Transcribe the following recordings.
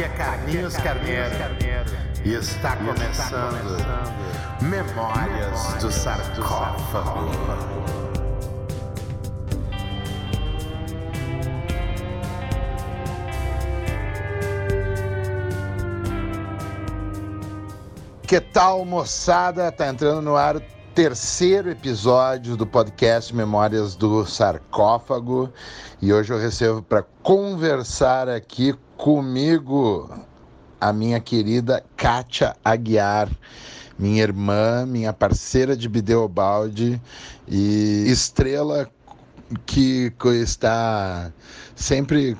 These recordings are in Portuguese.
Aqui é Carlinhos Carneiro e está começando Memórias do Sarcófago. Que tal, moçada? Tá entrando no ar terceiro episódio do podcast Memórias do Sarcófago. E hoje eu recebo para conversar aqui comigo a minha querida Kátia Aguiar, minha irmã, minha parceira de Bideobaldi e estrela que está sempre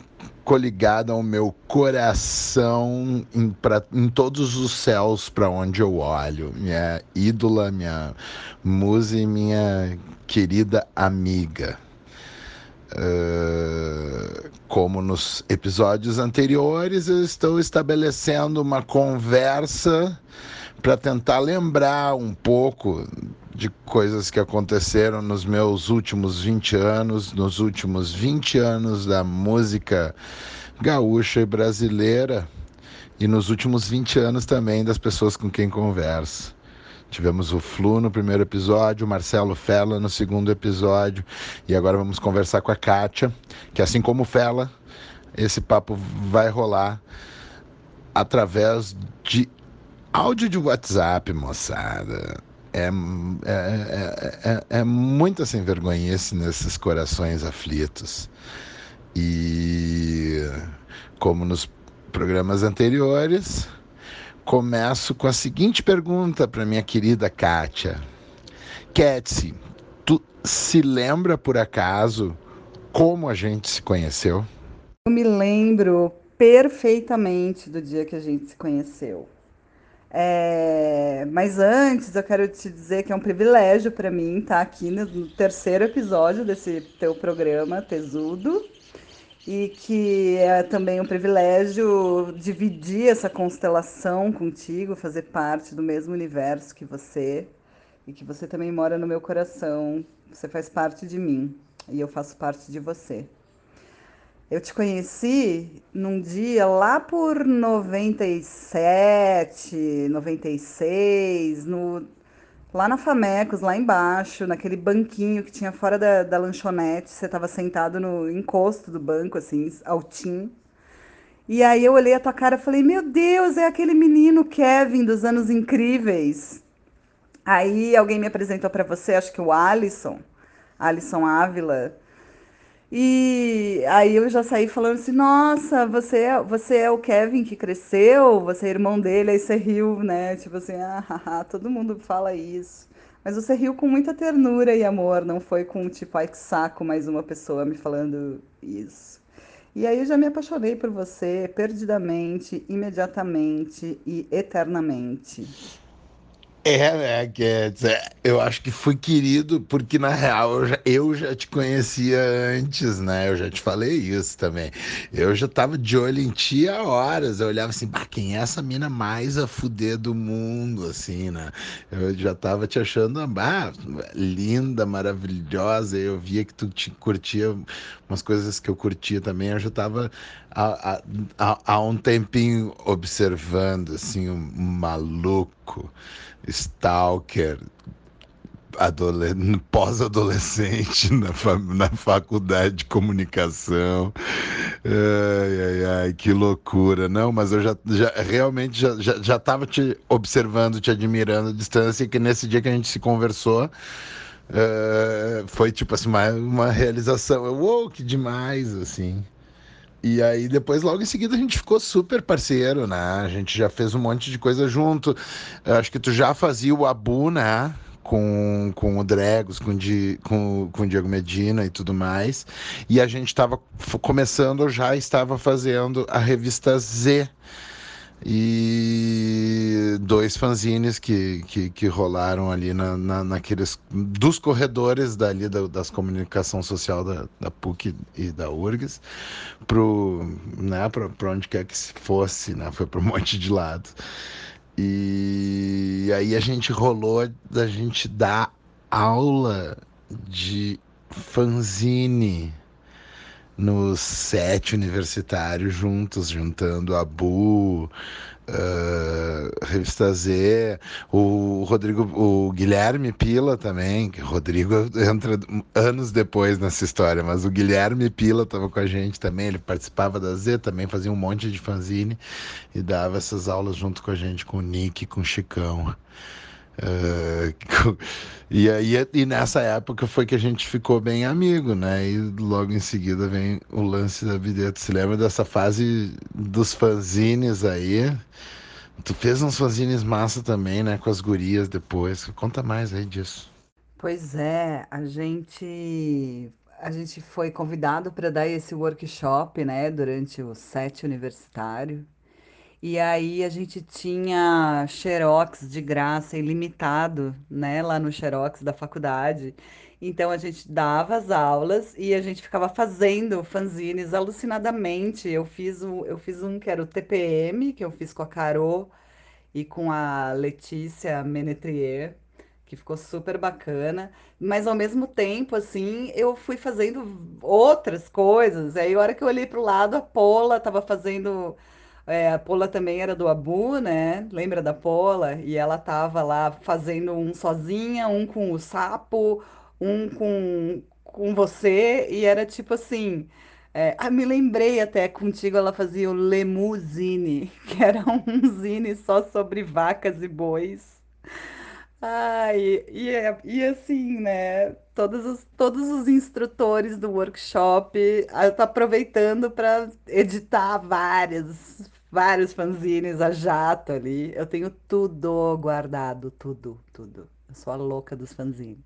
coligada ao meu coração em, pra, em todos os céus para onde eu olho. Minha ídola, minha musa e minha querida amiga. Uh, como nos episódios anteriores, eu estou estabelecendo uma conversa para tentar lembrar um pouco de coisas que aconteceram nos meus últimos 20 anos, nos últimos 20 anos da música gaúcha e brasileira, e nos últimos 20 anos também das pessoas com quem converso. Tivemos o Flu no primeiro episódio, o Marcelo Fela no segundo episódio, e agora vamos conversar com a Kátia, que assim como Fela, esse papo vai rolar através de áudio de WhatsApp, moçada é, é, é, é, é muita sem vergonhice nesses corações aflitos. E como nos programas anteriores, começo com a seguinte pergunta para minha querida Kátia. Ketsi, tu se lembra por acaso como a gente se conheceu? Eu me lembro perfeitamente do dia que a gente se conheceu. É, mas antes, eu quero te dizer que é um privilégio para mim estar tá aqui no, no, terceiro episódio desse teu programa, Tesudo, e que é também um privilégio dividir essa constelação contigo, fazer parte do mesmo universo que você, e que você também mora no meu coração, você faz parte de mim, e eu faço parte de você. Eu te conheci num dia lá por 97, 96, no, lá na Famecos, lá embaixo, naquele banquinho que tinha fora da, da lanchonete. Você estava sentado no encosto do banco, assim, altinho. E aí eu olhei a tua cara e falei, meu Deus, é aquele menino Kevin dos anos incríveis. Aí alguém me apresentou para você, acho que o Alisson, Alisson Ávila. E aí eu já saí falando assim, nossa, você é, você é o Kevin que cresceu, você é irmão dele, aí você riu, né? Tipo assim, ah, haha, todo mundo fala isso. Mas você riu com muita ternura e amor, não foi com tipo, ai que saco, mais uma pessoa me falando isso. E aí eu já me apaixonei por você perdidamente, imediatamente e eternamente. É, né, quer dizer, eu acho que fui querido porque, na real, eu já, eu já te conhecia antes, né? Eu já te falei isso também. Eu já tava de olho em ti há horas. Eu olhava assim, bah, quem é essa mina mais a fuder do mundo, assim, né? Eu já tava te achando, bah, linda, maravilhosa. Eu via que tu te curtia umas coisas que eu curtia também. Eu já tava há, há um tempinho observando, assim, um maluco stalker pós-adolescente na, fa na faculdade de comunicação. Ai, ai, ai, que loucura. Não, mas eu já, já realmente já, já, já tava te observando, te admirando à distância, e que nesse dia que a gente se conversou, uh, foi tipo assim, uma, uma realização. Uou, que demais, assim. E aí depois, logo em seguida, a gente ficou super parceiro, né? A gente já fez um monte de coisa junto. Eu acho que tu já fazia o Abu, né? Com, com o Dregos, com, Di, com, com o Diego Medina e tudo mais. E a gente estava começando, já estava fazendo a revista Z, e dois fanzines que, que, que rolaram ali na, na, naqueles dos corredores dali da, das comunicação social da, da PUC e da URGS pro né para onde quer que fosse né foi para um monte de lado. E aí a gente rolou da gente dar aula de fanzine no set universitário juntos, juntando a Bu, uh, Revista Z, o Rodrigo, o Guilherme Pila também, que Rodrigo entra anos depois nessa história, mas o Guilherme Pila estava com a gente também, ele participava da Z, também fazia um monte de fanzine e dava essas aulas junto com a gente, com o Nick, com o Chicão. Uh, e aí e nessa época foi que a gente ficou bem amigo, né? E logo em seguida vem o lance da Videto. Se lembra dessa fase dos fanzines aí? Tu fez uns fanzines massa também, né? Com as gurias depois. Conta mais aí disso. Pois é, a gente a gente foi convidado para dar esse workshop, né? Durante o set universitário. E aí a gente tinha xerox de graça ilimitado, né, lá no xerox da faculdade. Então a gente dava as aulas e a gente ficava fazendo fanzines alucinadamente. Eu fiz um, eu fiz um que era o TPM, que eu fiz com a Carol e com a Letícia Menetrier, que ficou super bacana. Mas ao mesmo tempo, assim, eu fui fazendo outras coisas. Aí a hora que eu olhei para o lado, a Pola estava fazendo é, a Pola também era do Abu, né? Lembra da Pola? E ela tava lá fazendo um sozinha, um com o sapo, um com, com você, e era tipo assim. É, ah, me lembrei até contigo, ela fazia o Lemuzine, que era um zine só sobre vacas e bois. Ai, e, é- e assim, né? Todos os, todos os instrutores do workshop, ah, tô aproveitando para editar várias, vários fanzines a jato ali. Eu tenho tudo guardado, tudo, tudo. Eu sou a louca dos fanzines.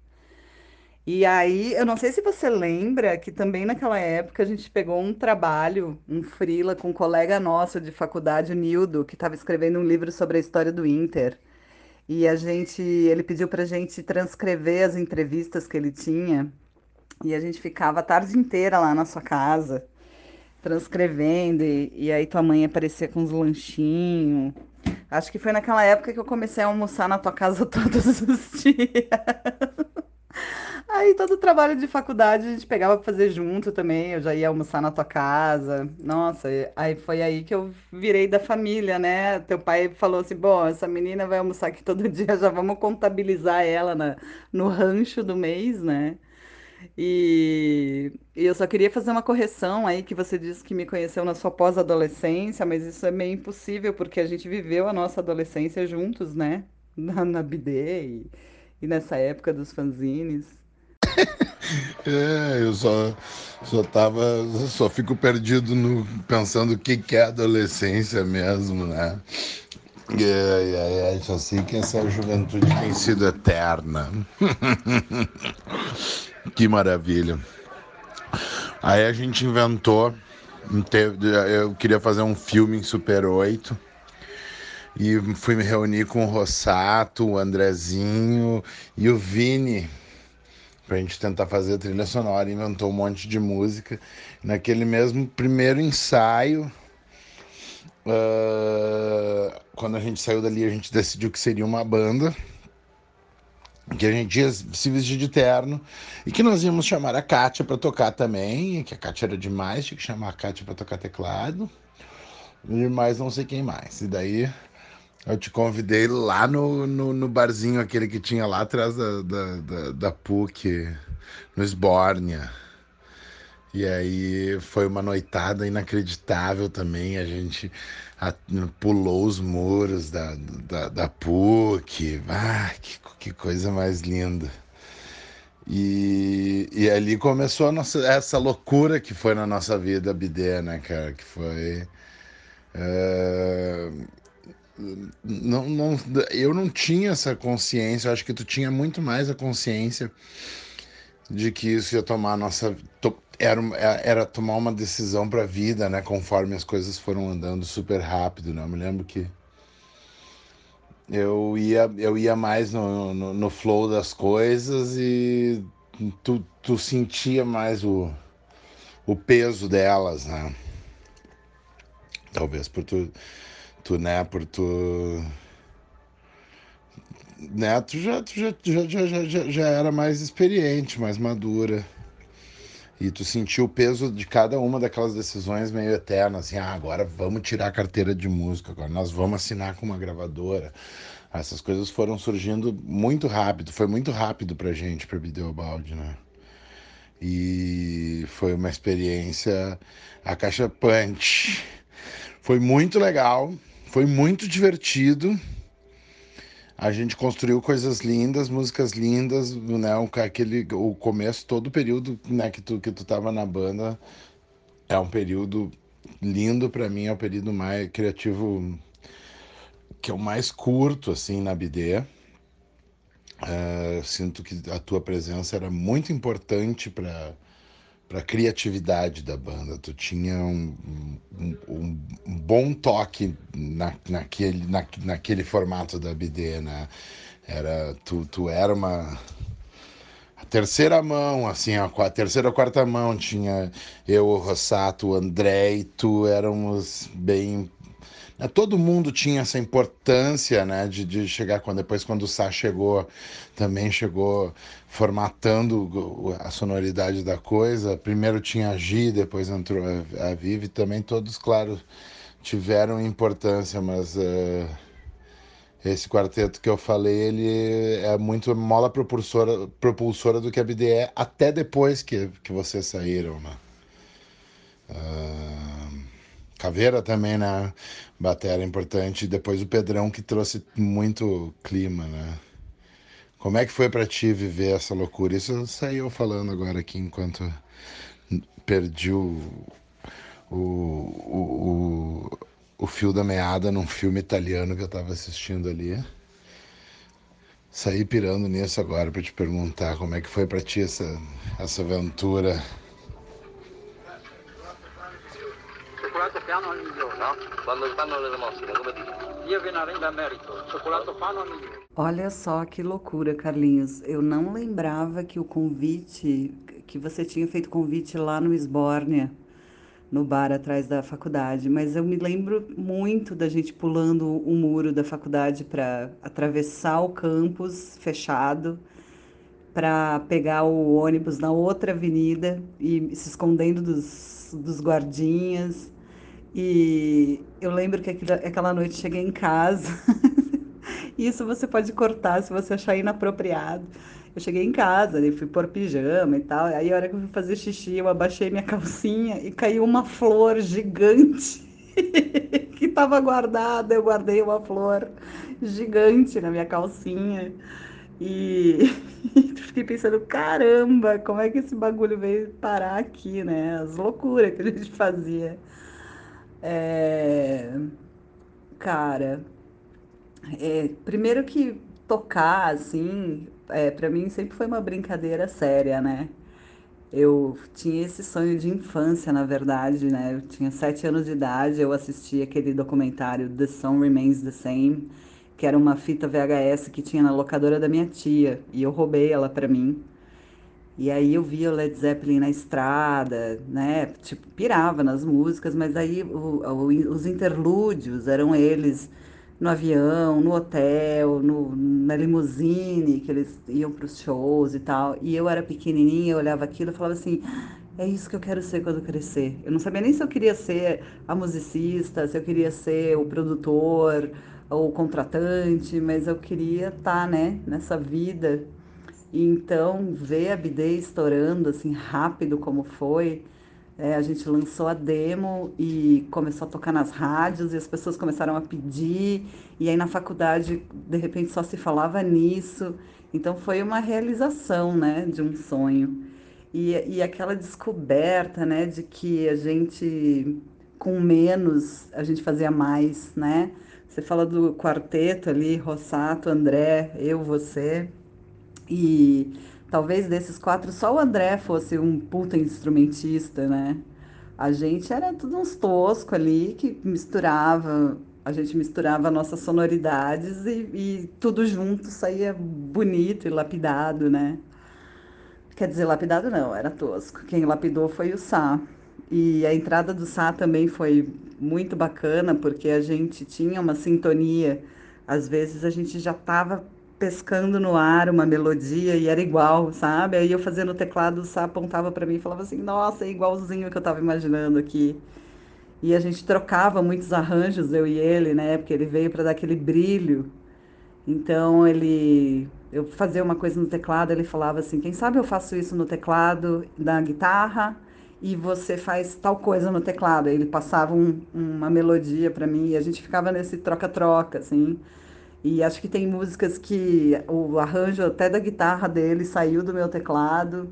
E aí, eu não sei se você lembra que também naquela época a gente pegou um trabalho, um freela com um colega nosso de faculdade, o Nildo, que estava escrevendo um livro sobre a história do Inter. E a gente, ele pediu pra gente transcrever as entrevistas que ele tinha, e a gente ficava a tarde inteira lá na sua casa, transcrevendo, e, e aí tua mãe aparecia com uns lanchinhos. Acho que foi naquela época que eu comecei a almoçar na tua casa todos os dias. Aí todo o trabalho de faculdade a gente pegava pra fazer junto também. Eu já ia almoçar na tua casa. Nossa, aí foi aí que eu virei da família, né? Teu pai falou assim: bom, essa menina vai almoçar aqui todo dia, já vamos contabilizar ela na- no rancho do mês, né? E, e eu só queria fazer uma correção aí, que você disse que me conheceu na sua pós-adolescência, mas isso é meio impossível, porque a gente viveu a nossa adolescência juntos, né? Na, na BD e, e nessa época dos fanzines. É, eu só, só tava, só fico perdido no, pensando o que que é adolescência mesmo, né? É, é, é, só sei que essa juventude tem sido eterna. Que maravilha. Aí a gente inventou, eu queria fazer um filme em Super 8 e fui me reunir com o Rossato, o Andrezinho e o Vini pra gente tentar fazer a trilha sonora, inventou um monte de música. Naquele mesmo primeiro ensaio, ah, quando a gente saiu dali, a gente decidiu que seria uma banda, que a gente ia se vestir de terno e que nós íamos chamar a Kátia para tocar também, que a Kátia era demais, tinha que chamar a Kátia para tocar teclado, e mais não sei quem mais. E daí eu te convidei lá no, no, no barzinho aquele que tinha lá atrás da, da, da, da PUC, no Esbórnia. E aí foi uma noitada inacreditável também. A gente a- pulou os muros da, da, da PUC. Ah, que, que coisa mais linda. E, e ali começou nossa, essa loucura que foi na nossa vida, BD, né, cara? Que foi. eh, não, não, eu não tinha essa consciência, eu acho que tu tinha muito mais a consciência de que isso ia tomar a nossa. to- Era, uma- era tomar uma decisão para a vida, né? Conforme as coisas foram andando super rápido, né? Eu me lembro que eu ia, eu ia mais no, no, no flow das coisas e tu, tu sentia mais o, o peso delas, né? Talvez por tu, tu né? Por tu né, tu já, tu já, já, já, já- já era mais experiente, mais madura. E tu sentiu o peso de cada uma daquelas decisões meio eternas, assim, ah, agora vamos tirar a carteira de música, agora nós vamos assinar com uma gravadora. Essas coisas foram surgindo muito rápido, foi muito rápido pra gente, pra Bideobaldi, né? E foi uma experiência a caixa punch. Foi muito legal, foi muito divertido. A gente construiu coisas lindas, músicas lindas, né? Aquele, o começo, todo o período né, que, tu, que tu tava na banda é um período lindo para mim, é o período mais criativo que é o mais curto assim na BD. Uh, sinto que a tua presença era muito importante para para a criatividade da banda. Tu tinha um, um, um, bom toque na, naquele, na, naquele formato da BD, né? Era, tu, tu era uma a terceira mão, assim, a, a terceira ou quarta mão tinha eu, o Rossato, o André e tu éramos bem né, todo mundo tinha essa importância né, de, de chegar quando depois quando o Sá chegou também chegou formatando a sonoridade da coisa primeiro tinha a Gi depois entrou a, a Vivi também todos claro tiveram importância mas uh, esse quarteto que eu falei ele é muito mola propulsora propulsora do que a BDE até depois que, que vocês saíram né? Uh, Caveira também, né? Batera importante. Depois o Pedrão que trouxe muito clima, né? Como é que foi para ti viver essa loucura? Isso saiu falando agora aqui enquanto perdi o, o, o, o, fio da meada num filme italiano que eu estava assistindo ali. Saí pirando nisso agora para te perguntar como é que foi para ti essa, essa aventura piano al migliore. No? Quando fanno le elemosine, come dici? Olha só que loucura, Carlinhos. Eu não lembrava que o convite, que você tinha feito convite lá no Esbórnia, no bar atrás da faculdade, mas eu me lembro muito da gente pulando o muro da faculdade para atravessar o campus fechado para pegar o ônibus na outra avenida e se escondendo dos, dos guardinhas. E eu lembro que aquela noite cheguei em casa. Isso você pode cortar se você achar inapropriado. Eu cheguei em casa, fui pôr pijama e tal. Aí a hora que eu fui fazer xixi, eu abaixei minha calcinha e caiu uma flor gigante que estava guardada. Eu guardei uma flor gigante na minha calcinha. E fiquei pensando, caramba, como é que esse bagulho veio parar aqui, né? As loucuras que a gente fazia. É... Cara, é, primeiro que tocar, assim, é, para mim sempre foi uma brincadeira séria, né? Eu tinha esse sonho de infância, na verdade, né? Eu tinha sete anos de idade, eu assisti aquele documentário The Song Remains the Same, que era uma fita VHS que tinha na locadora da minha tia, e eu roubei ela para mim. E aí eu via o Led Zeppelin na estrada, né? Tipo, pirava nas músicas, mas aí o, o, os interlúdios eram eles no avião, no hotel, no, na limusine, que eles iam para os shows e tal. E eu era pequenininha, eu olhava aquilo e falava assim: é isso que eu quero ser quando crescer. Eu não sabia nem se eu queria ser a musicista, se eu queria ser o produtor ou o contratante, mas eu queria estar, tá, né, nessa vida e então, ver a BD estourando assim rápido como foi, é, a gente lançou a demo e começou a tocar nas rádios e as pessoas começaram a pedir. E aí na faculdade, de repente, só se falava nisso. Então foi uma realização, né, de um sonho. E, e aquela descoberta, né, de que a gente, com menos, a gente fazia mais, né? Você fala do quarteto ali, Rossato, André, eu, você. E talvez desses quatro só o André fosse um puta instrumentista, né? A gente era tudo uns tosco ali que misturava, a gente misturava nossas sonoridades e, e tudo junto saía bonito e lapidado, né? Quer dizer, lapidado não, era tosco. Quem lapidou foi o Sá. E a entrada do Sá também foi muito bacana, porque a gente tinha uma sintonia. Às vezes a gente já estava pescando no ar uma melodia e era igual, sabe? Aí eu fazia no teclado, o Sá apontava para mim e falava assim: Nossa, é igualzinho que eu estava imaginando aqui. E a gente trocava muitos arranjos, eu e ele, né? Porque ele veio para dar aquele brilho. Então ele. Eu fazia uma coisa no teclado, ele falava assim: Quem sabe eu faço isso no teclado da guitarra e você faz tal coisa no teclado. Aí ele passava um, uma melodia para mim e a gente ficava nesse troca-troca, assim. E acho que tem músicas que o arranjo até da guitarra dele saiu do meu teclado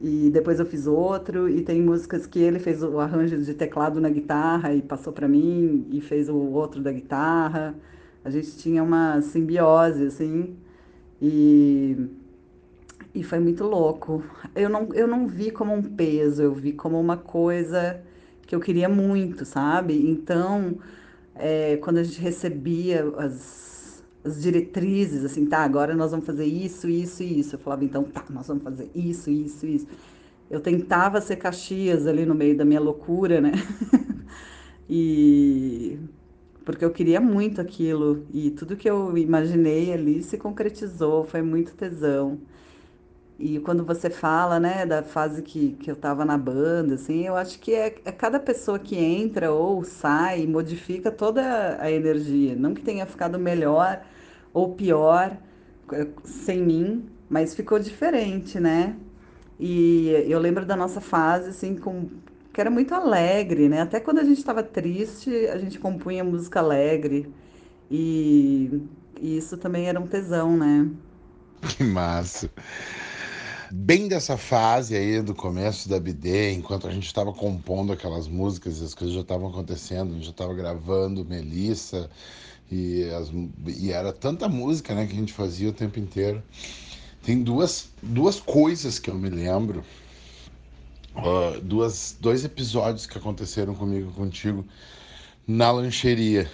e depois eu fiz outro. E tem músicas que ele fez o arranjo de teclado na guitarra e passou para mim e fez o outro da guitarra. A gente tinha uma simbiose assim e e foi muito louco. Eu não, eu não vi como um peso, eu vi como uma coisa que eu queria muito, sabe? Então, é, quando a gente recebia as as diretrizes, assim, tá, agora nós vamos fazer isso, isso e isso. Eu falava, então tá, nós vamos fazer isso, isso, isso. Eu tentava ser Caxias ali no meio da minha loucura, né? e porque eu queria muito aquilo e tudo que eu imaginei ali se concretizou, foi muito tesão. E quando você fala, né, da fase que, que eu tava na banda, assim, eu acho que é, é cada pessoa que entra ou sai, modifica toda a energia. Não que tenha ficado melhor ou pior eh, sem mim, mas ficou diferente, né? E eu lembro da nossa fase, assim, com, que era muito alegre, né? Até quando a gente estava triste, a gente compunha música alegre. E, e isso também era um tesão, né? Que massa! Bem dessa fase aí do começo da BD, enquanto a gente estava compondo aquelas músicas, as coisas já estavam acontecendo, a gente já estava gravando Melissa e, as, e era tanta música, né, que a gente fazia o tempo inteiro. Tem duas, duas coisas que eu me lembro, uh, duas, dois episódios que aconteceram comigo contigo na lancheria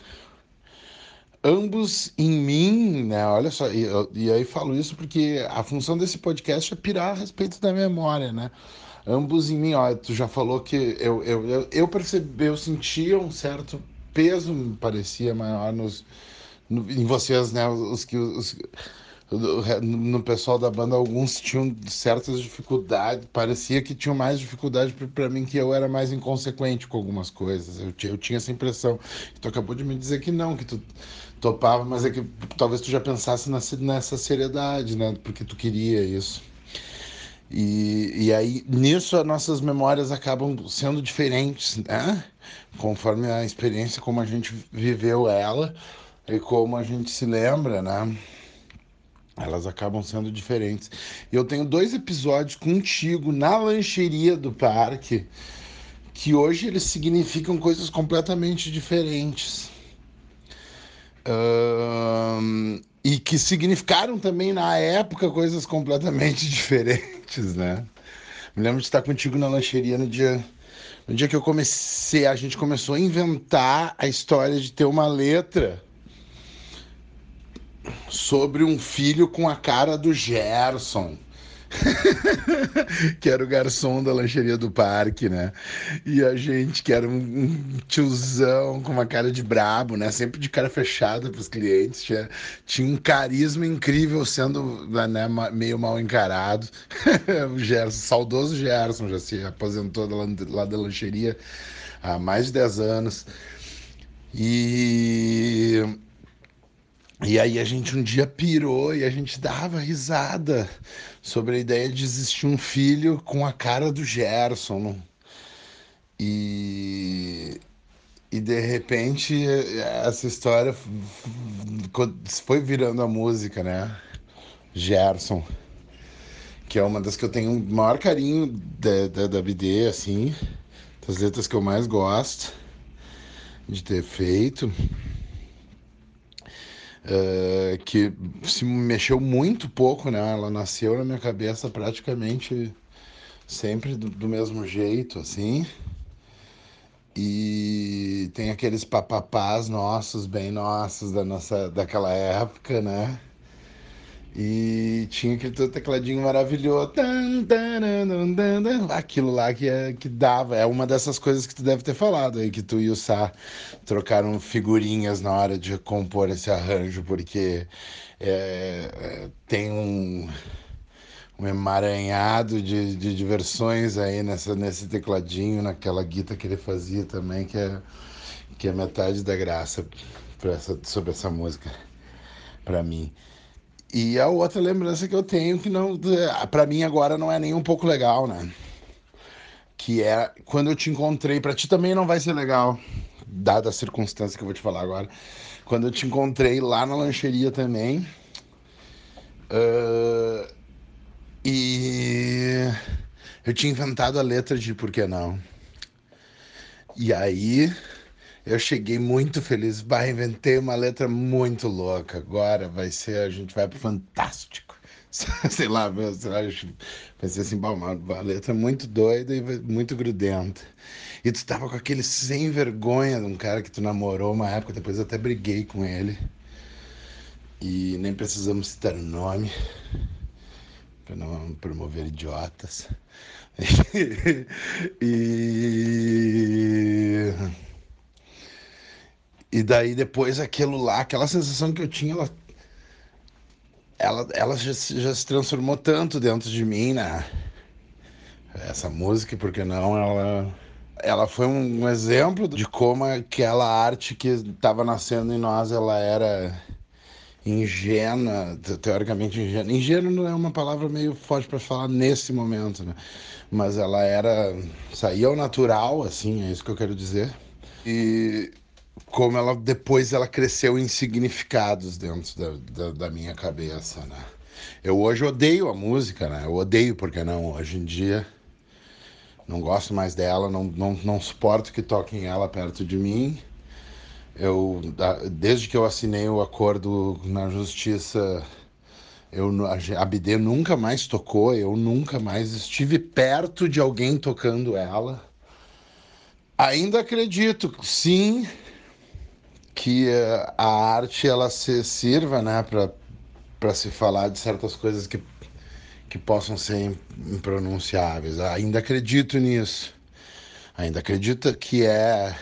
ambos em mim, né? Olha só, e, e, aí falo isso porque a função desse podcast é pirar a respeito da memória, né? Ambos em mim, ó, tu já falou que eu, eu, eu, eu percebi, eu sentia um certo peso, me parecia maior nos, no, em vocês, né? Os que os, no pessoal da banda, alguns tinham certas dificuldades, parecia que tinham mais dificuldade para mim, que eu era mais inconsequente com algumas coisas. Eu, eu tinha essa impressão. Tu acabou de me dizer que não, que tu topava, mas é que talvez tu já pensasse nessa, nessa seriedade, né? Porque tu queria isso. E, e aí, nisso, as nossas memórias acabam sendo diferentes, né? Conforme a experiência, como a gente viveu ela e como a gente se lembra, né? Elas acabam sendo diferentes. Eu tenho dois episódios contigo na lancheria do parque que hoje eles significam coisas completamente diferentes e que significaram também na época coisas completamente diferentes, né? Me lembro de estar contigo na lancheria no dia, no dia que eu comecei, a gente começou a inventar a história de ter uma letra sobre um filho com a cara do Gerson. que era o garçom da lancheria do parque, né? E a gente, que era um, tiozão com uma cara de brabo, né? Sempre de cara fechada para os clientes, tinha, tinha um carisma incrível sendo né, meio mal encarado. o Gerson, saudoso Gerson, já se aposentou lá, lá da lancheria há mais de 10 anos. E e aí a gente um dia pirou e a gente dava risada sobre a ideia de existir um filho com a cara do Gerson. E, e de repente essa história foi virando a música, né? Gerson, que é uma das que eu tenho o maior carinho da, da, da BD, assim, das letras que eu mais gosto de ter feito. Uh, que se mexeu muito pouco, né? Ela nasceu na minha cabeça praticamente sempre do, do mesmo jeito, assim. E tem aqueles papapás nossos, bem nossos da nossa, daquela época, né? E tinha aquele tecladinho maravilhoso. Aquilo lá que, é, que dava. É uma dessas coisas que tu deve ter falado aí, que tu e o Sá trocaram figurinhas na hora de compor esse arranjo, porque é, é tem um, um emaranhado de, de diversões aí nessa, nesse tecladinho, naquela guita que ele fazia também, que é, que é metade da graça essa, sobre essa música, para mim. E a outra lembrança que eu tenho, que não para mim agora não é nem um pouco legal, né? Que é quando eu te encontrei, para ti também não vai ser legal, dada a circunstância que eu vou te falar agora. Quando eu te encontrei lá na lancheria também. Uh, e eu tinha inventado a letra de Por que não? E aí eu cheguei muito feliz. Bah, inventei uma letra muito louca. Agora vai ser, a gente vai pro Fantástico. sei lá, sei lá vai ser assim, uma, letra muito doida e muito grudenta. E tu tava com aquele sem vergonha de um cara que tu namorou uma época, depois eu até briguei com ele. E nem precisamos citar nome para não promover idiotas. e e daí depois aquilo lá, aquela sensação que eu tinha, ela, ela, ela já, já se transformou tanto dentro de mim, né? Essa música, porque não, ela, ela foi um, exemplo de como aquela arte que estava nascendo em nós, ela era ingênua, teoricamente ingênua. Ingênua é uma palavra meio forte para falar nesse momento, né? Mas ela era, saía ao natural, assim, é isso que eu quero dizer. E como ela depois ela cresceu em significados dentro da, da, da, minha cabeça, né? Eu hoje odeio a música, né? Eu odeio porque não hoje em dia não gosto mais dela, não, não, não suporto que toquem ela perto de mim. Eu desde que eu assinei o acordo na justiça, eu a BD nunca mais tocou, eu nunca mais estive perto de alguém tocando ela. Ainda acredito, sim, que eh, a arte ela se sirva, né, para se falar de certas coisas que, que possam ser impronunciáveis. Ainda acredito nisso. Ainda acredito que é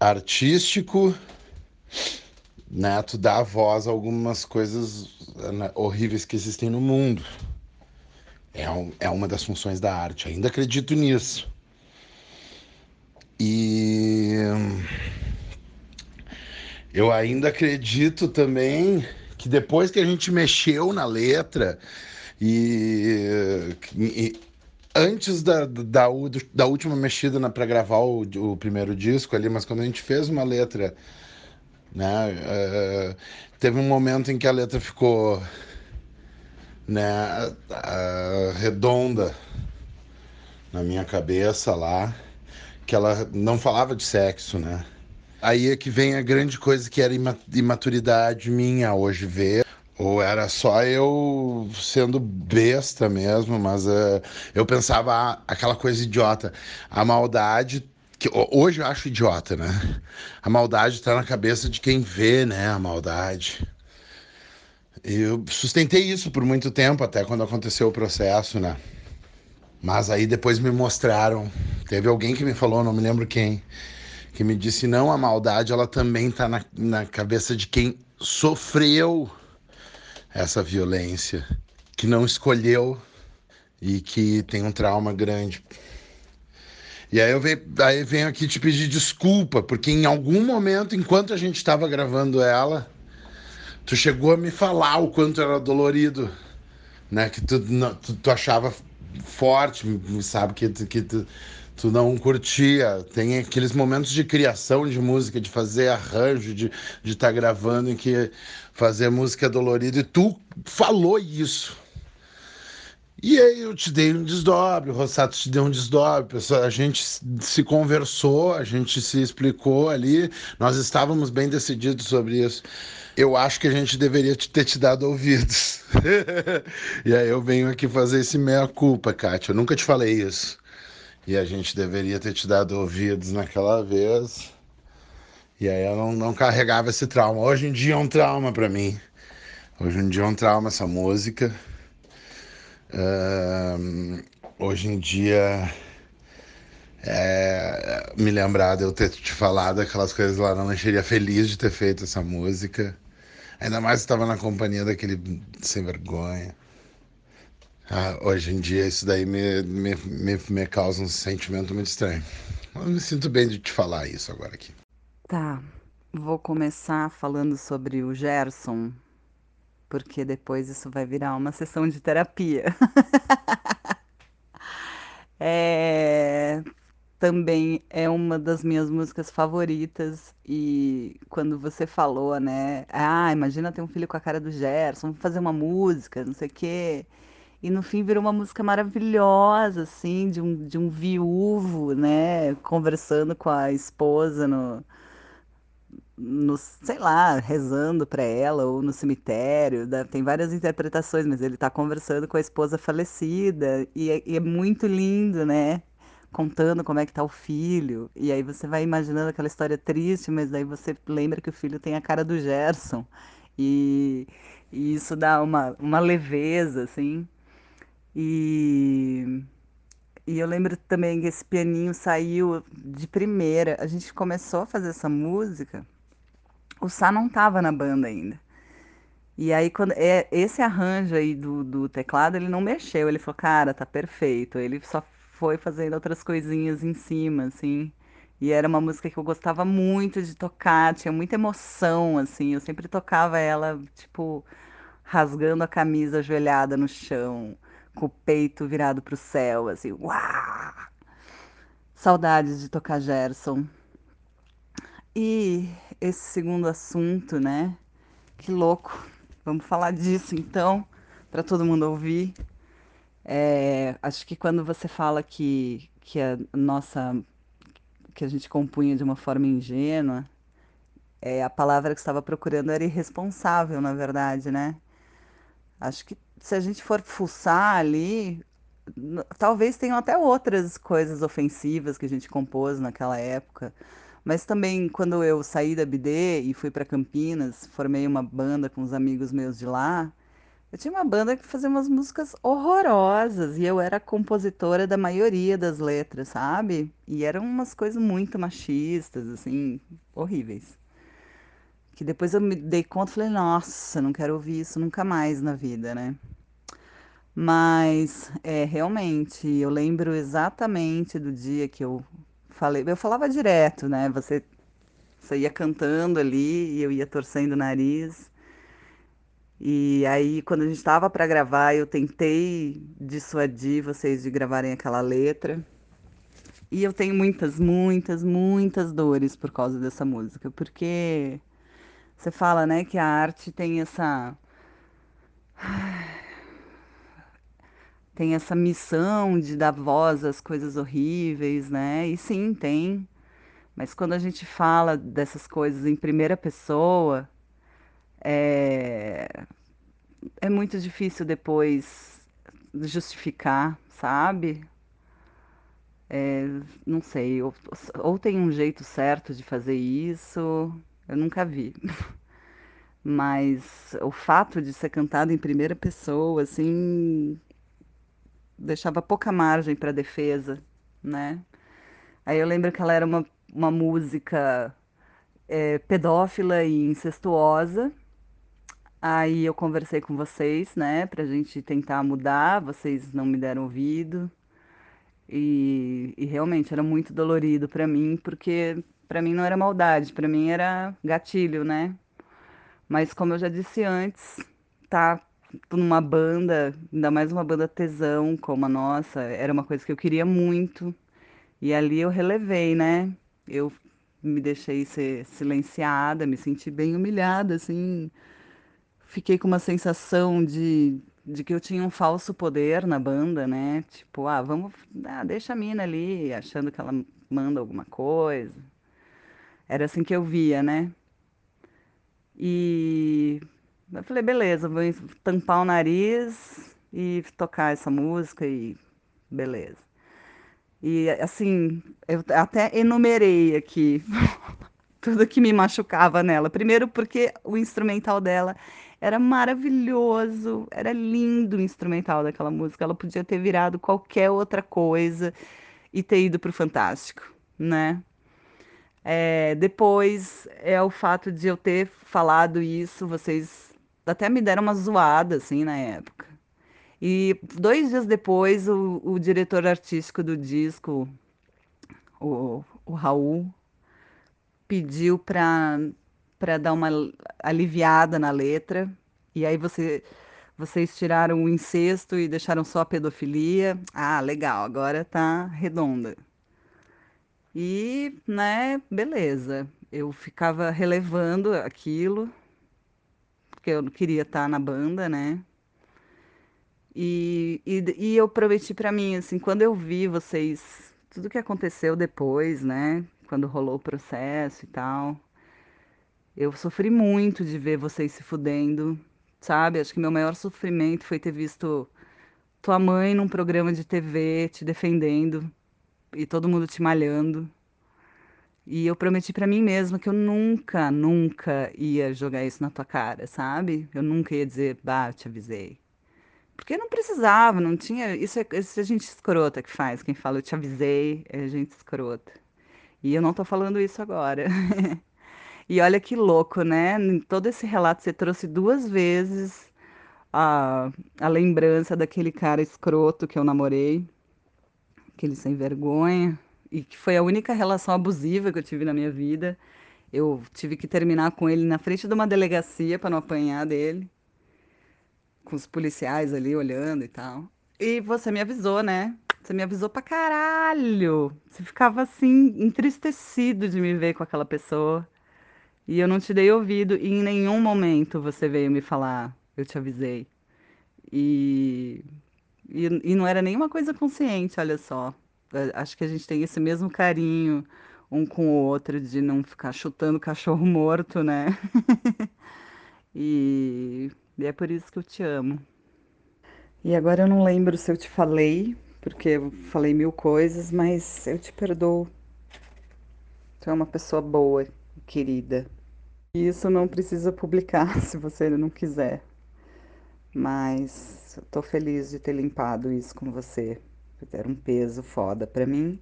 artístico, né, tu dá voz a algumas coisas né, horríveis que existem no mundo. É, um, é uma das funções da arte. Ainda acredito nisso. E eu ainda acredito também que depois que a gente mexeu na letra e, e antes da, da, da, última mexida para gravar o, o, primeiro disco ali, mas quando a gente fez uma letra, né, uh, teve um momento em que a letra ficou né, uh, redonda na minha cabeça lá, que ela não falava de sexo, né? Aí é que vem a grande coisa que era imaturidade minha hoje ver. Ou era só eu sendo besta mesmo, mas uh, eu pensava ah, aquela coisa idiota. A maldade, que hoje eu acho idiota, né? A maldade está na cabeça de quem vê, né? A maldade. Eu sustentei isso por muito tempo, até quando aconteceu o processo, né? Mas aí depois me mostraram. Teve alguém que me falou, não me lembro quem que me disse não, a maldade ela também está na, na cabeça de quem sofreu essa violência, que não escolheu e que tem um trauma grande. E aí eu venho, aí venho aqui te pedir desculpa, porque em algum momento, enquanto a gente estava gravando ela, tu chegou a me falar o quanto era dolorido, né? Que tu, tu, tu achava forte, sabe? Que, que tu, tu não curtia. Tem aqueles momentos de criação de música, de fazer arranjo, de estar de tá gravando, em que fazer música dolorido. E tu falou isso. E aí eu te dei um desdobre, o Rossato te deu um desdobre, a gente se conversou, a gente se explicou ali, nós estávamos bem decididos sobre isso. Eu acho que a gente deveria ter te dado ouvidos. e aí eu venho aqui fazer esse meia-culpa, Kátia. Eu nunca te falei isso. E a gente deveria ter te dado ouvidos naquela vez. E aí eu não, não carregava esse trauma. Hoje em dia é um trauma para mim. Hoje em dia é um trauma essa música. Uh, hoje em dia é, me lembrar de eu ter te falado aquelas coisas lá na lancheria feliz de ter feito essa música. Ainda mais estava na companhia daquele sem vergonha. Ah, hoje em dia isso daí me, me, me, me causa um sentimento muito estranho. Eu me sinto bem de te falar isso agora aqui. Tá, vou começar falando sobre o Gerson, porque depois isso vai virar uma sessão de terapia. é, também é uma das minhas músicas favoritas e quando você falou, né, ah, imagina ter um filho com a cara do Gerson, fazer uma música, não sei o quê. E no fim virou uma música maravilhosa, assim, de um, de um viúvo, né, conversando com a esposa no, no, sei lá, rezando para ela ou no cemitério. Né? Tem várias interpretações, mas ele está conversando com a esposa falecida e é, e é, muito lindo, né? Contando como é que tá o filho. E aí você vai imaginando aquela história triste, mas daí você lembra que o filho tem a cara do Gerson. E, e isso dá uma, uma leveza, assim. E, e eu lembro também que esse pianinho saiu de primeira. A gente começou a fazer essa música o Sá não tava na banda ainda. E aí, quando é, esse arranjo aí do, do teclado, ele não mexeu. Ele falou, cara, tá perfeito. Ele só foi fazendo outras coisinhas em cima, assim. E era uma música que eu gostava muito de tocar, tinha muita emoção, assim. Eu sempre tocava ela, tipo, rasgando a camisa ajoelhada no chão, com o peito virado pro céu, assim. Uau! Saudades de tocar Gerson. E esse segundo assunto, né? Que louco. Vamos falar disso então, para todo mundo ouvir. É, acho que quando você fala que, que a nossa que a gente compunha de uma forma ingênua, é, a palavra que estava procurando era irresponsável, na verdade, né? Acho que se a gente for fuçar ali, talvez tenham até outras coisas ofensivas que a gente compôs naquela época. Mas também, quando eu saí da BD e fui para Campinas, formei uma banda com os amigos meus de lá. Eu tinha uma banda que fazia umas músicas horrorosas e eu era compositora da maioria das letras, sabe? E eram umas coisas muito machistas, assim, horríveis. Que depois eu me dei conta e falei, nossa, não quero ouvir isso nunca mais na vida, né? Mas, é, realmente, eu lembro exatamente do dia que eu falei, eu falava direto, né? Você, você ia cantando ali e eu ia torcendo o nariz. E aí, quando a gente estava para gravar, eu tentei dissuadir vocês de gravarem aquela letra. E eu tenho muitas, muitas, muitas dores por causa dessa música, porque você fala, né, que a arte tem essa tem essa missão de dar voz às coisas horríveis, né? E sim, tem. Mas quando a gente fala dessas coisas em primeira pessoa, é, é muito difícil depois justificar, sabe? É, não sei, ou, ou tem um jeito certo de fazer isso, eu nunca vi. Mas o fato de ser cantado em primeira pessoa, assim, deixava pouca margem para defesa, né? Aí eu lembro que ela era uma, uma música é, pedófila e incestuosa. Aí eu conversei com vocês, né, pra gente tentar mudar, vocês não me deram ouvido. E, e realmente era muito dolorido para mim, porque para mim não era maldade, para mim era gatilho, né? Mas como eu já disse antes, tá numa banda, ainda mais uma banda tesão como a nossa, era uma coisa que eu queria muito. E ali eu relevei, né? Eu me deixei ser silenciada, me senti bem humilhada, assim. Fiquei com uma sensação de, de que eu tinha um falso poder na banda, né? Tipo, ah, vamos, ah, deixa a mina ali, achando que ela manda alguma coisa. Era assim que eu via, né? E eu falei, beleza, vou tampar o nariz e tocar essa música e beleza. E assim, eu até enumerei aqui tudo que me machucava nela. Primeiro porque o instrumental dela Era maravilhoso, era lindo o instrumental daquela música. Ela podia ter virado qualquer outra coisa e ter ido pro Fantástico, né? É, depois é o fato de eu ter falado isso, vocês até me deram uma zoada, assim, na época. E dois dias depois, o, o diretor artístico do disco, o, o Raul, pediu para dar uma aliviada na letra. E aí você vocês tiraram o incesto e deixaram só a pedofilia. Ah, legal, agora tá redonda. E, né, beleza. Eu ficava relevando aquilo, porque eu queria estar na banda, né? E, e, e eu prometi para mim, assim, quando eu vi vocês, tudo que aconteceu depois, né? Quando rolou o processo e tal, eu sofri muito de ver vocês se fudendo, sabe? Acho que meu maior sofrimento foi ter visto tua mãe num programa de TV te defendendo e todo mundo te malhando. E eu prometi para mim mesma que eu nunca, nunca ia jogar isso na tua cara, sabe? Eu nunca ia dizer, bah, te avisei. Porque não precisava, não tinha. Isso é, isso é gente escrota que faz. Quem fala eu te avisei é gente escrota. E eu não tô falando isso agora. e olha que louco, né? Em todo esse relato você trouxe duas vezes a, a lembrança daquele cara escroto que eu namorei, aquele sem vergonha, e que foi a única relação abusiva que eu tive na minha vida. Eu tive que terminar com ele na frente de uma delegacia para não apanhar dele com os policiais ali olhando e tal. E você me avisou, né? Você me avisou pra caralho. Você ficava assim, entristecido de me ver com aquela pessoa. E eu não te dei ouvido. E em nenhum momento você veio me falar, eu te avisei. E, e, e não era nenhuma coisa consciente, olha só. Acho que a gente tem esse mesmo carinho um com o outro de não ficar chutando cachorro morto, né? e e é por isso que eu te amo. E agora eu não lembro se eu te falei, porque eu falei mil coisas, mas eu te perdoo. Tu é uma pessoa boa, querida. E isso não precisa publicar se você não quiser. Mas eu tô feliz de ter limpado isso com você. Era um peso foda pra mim.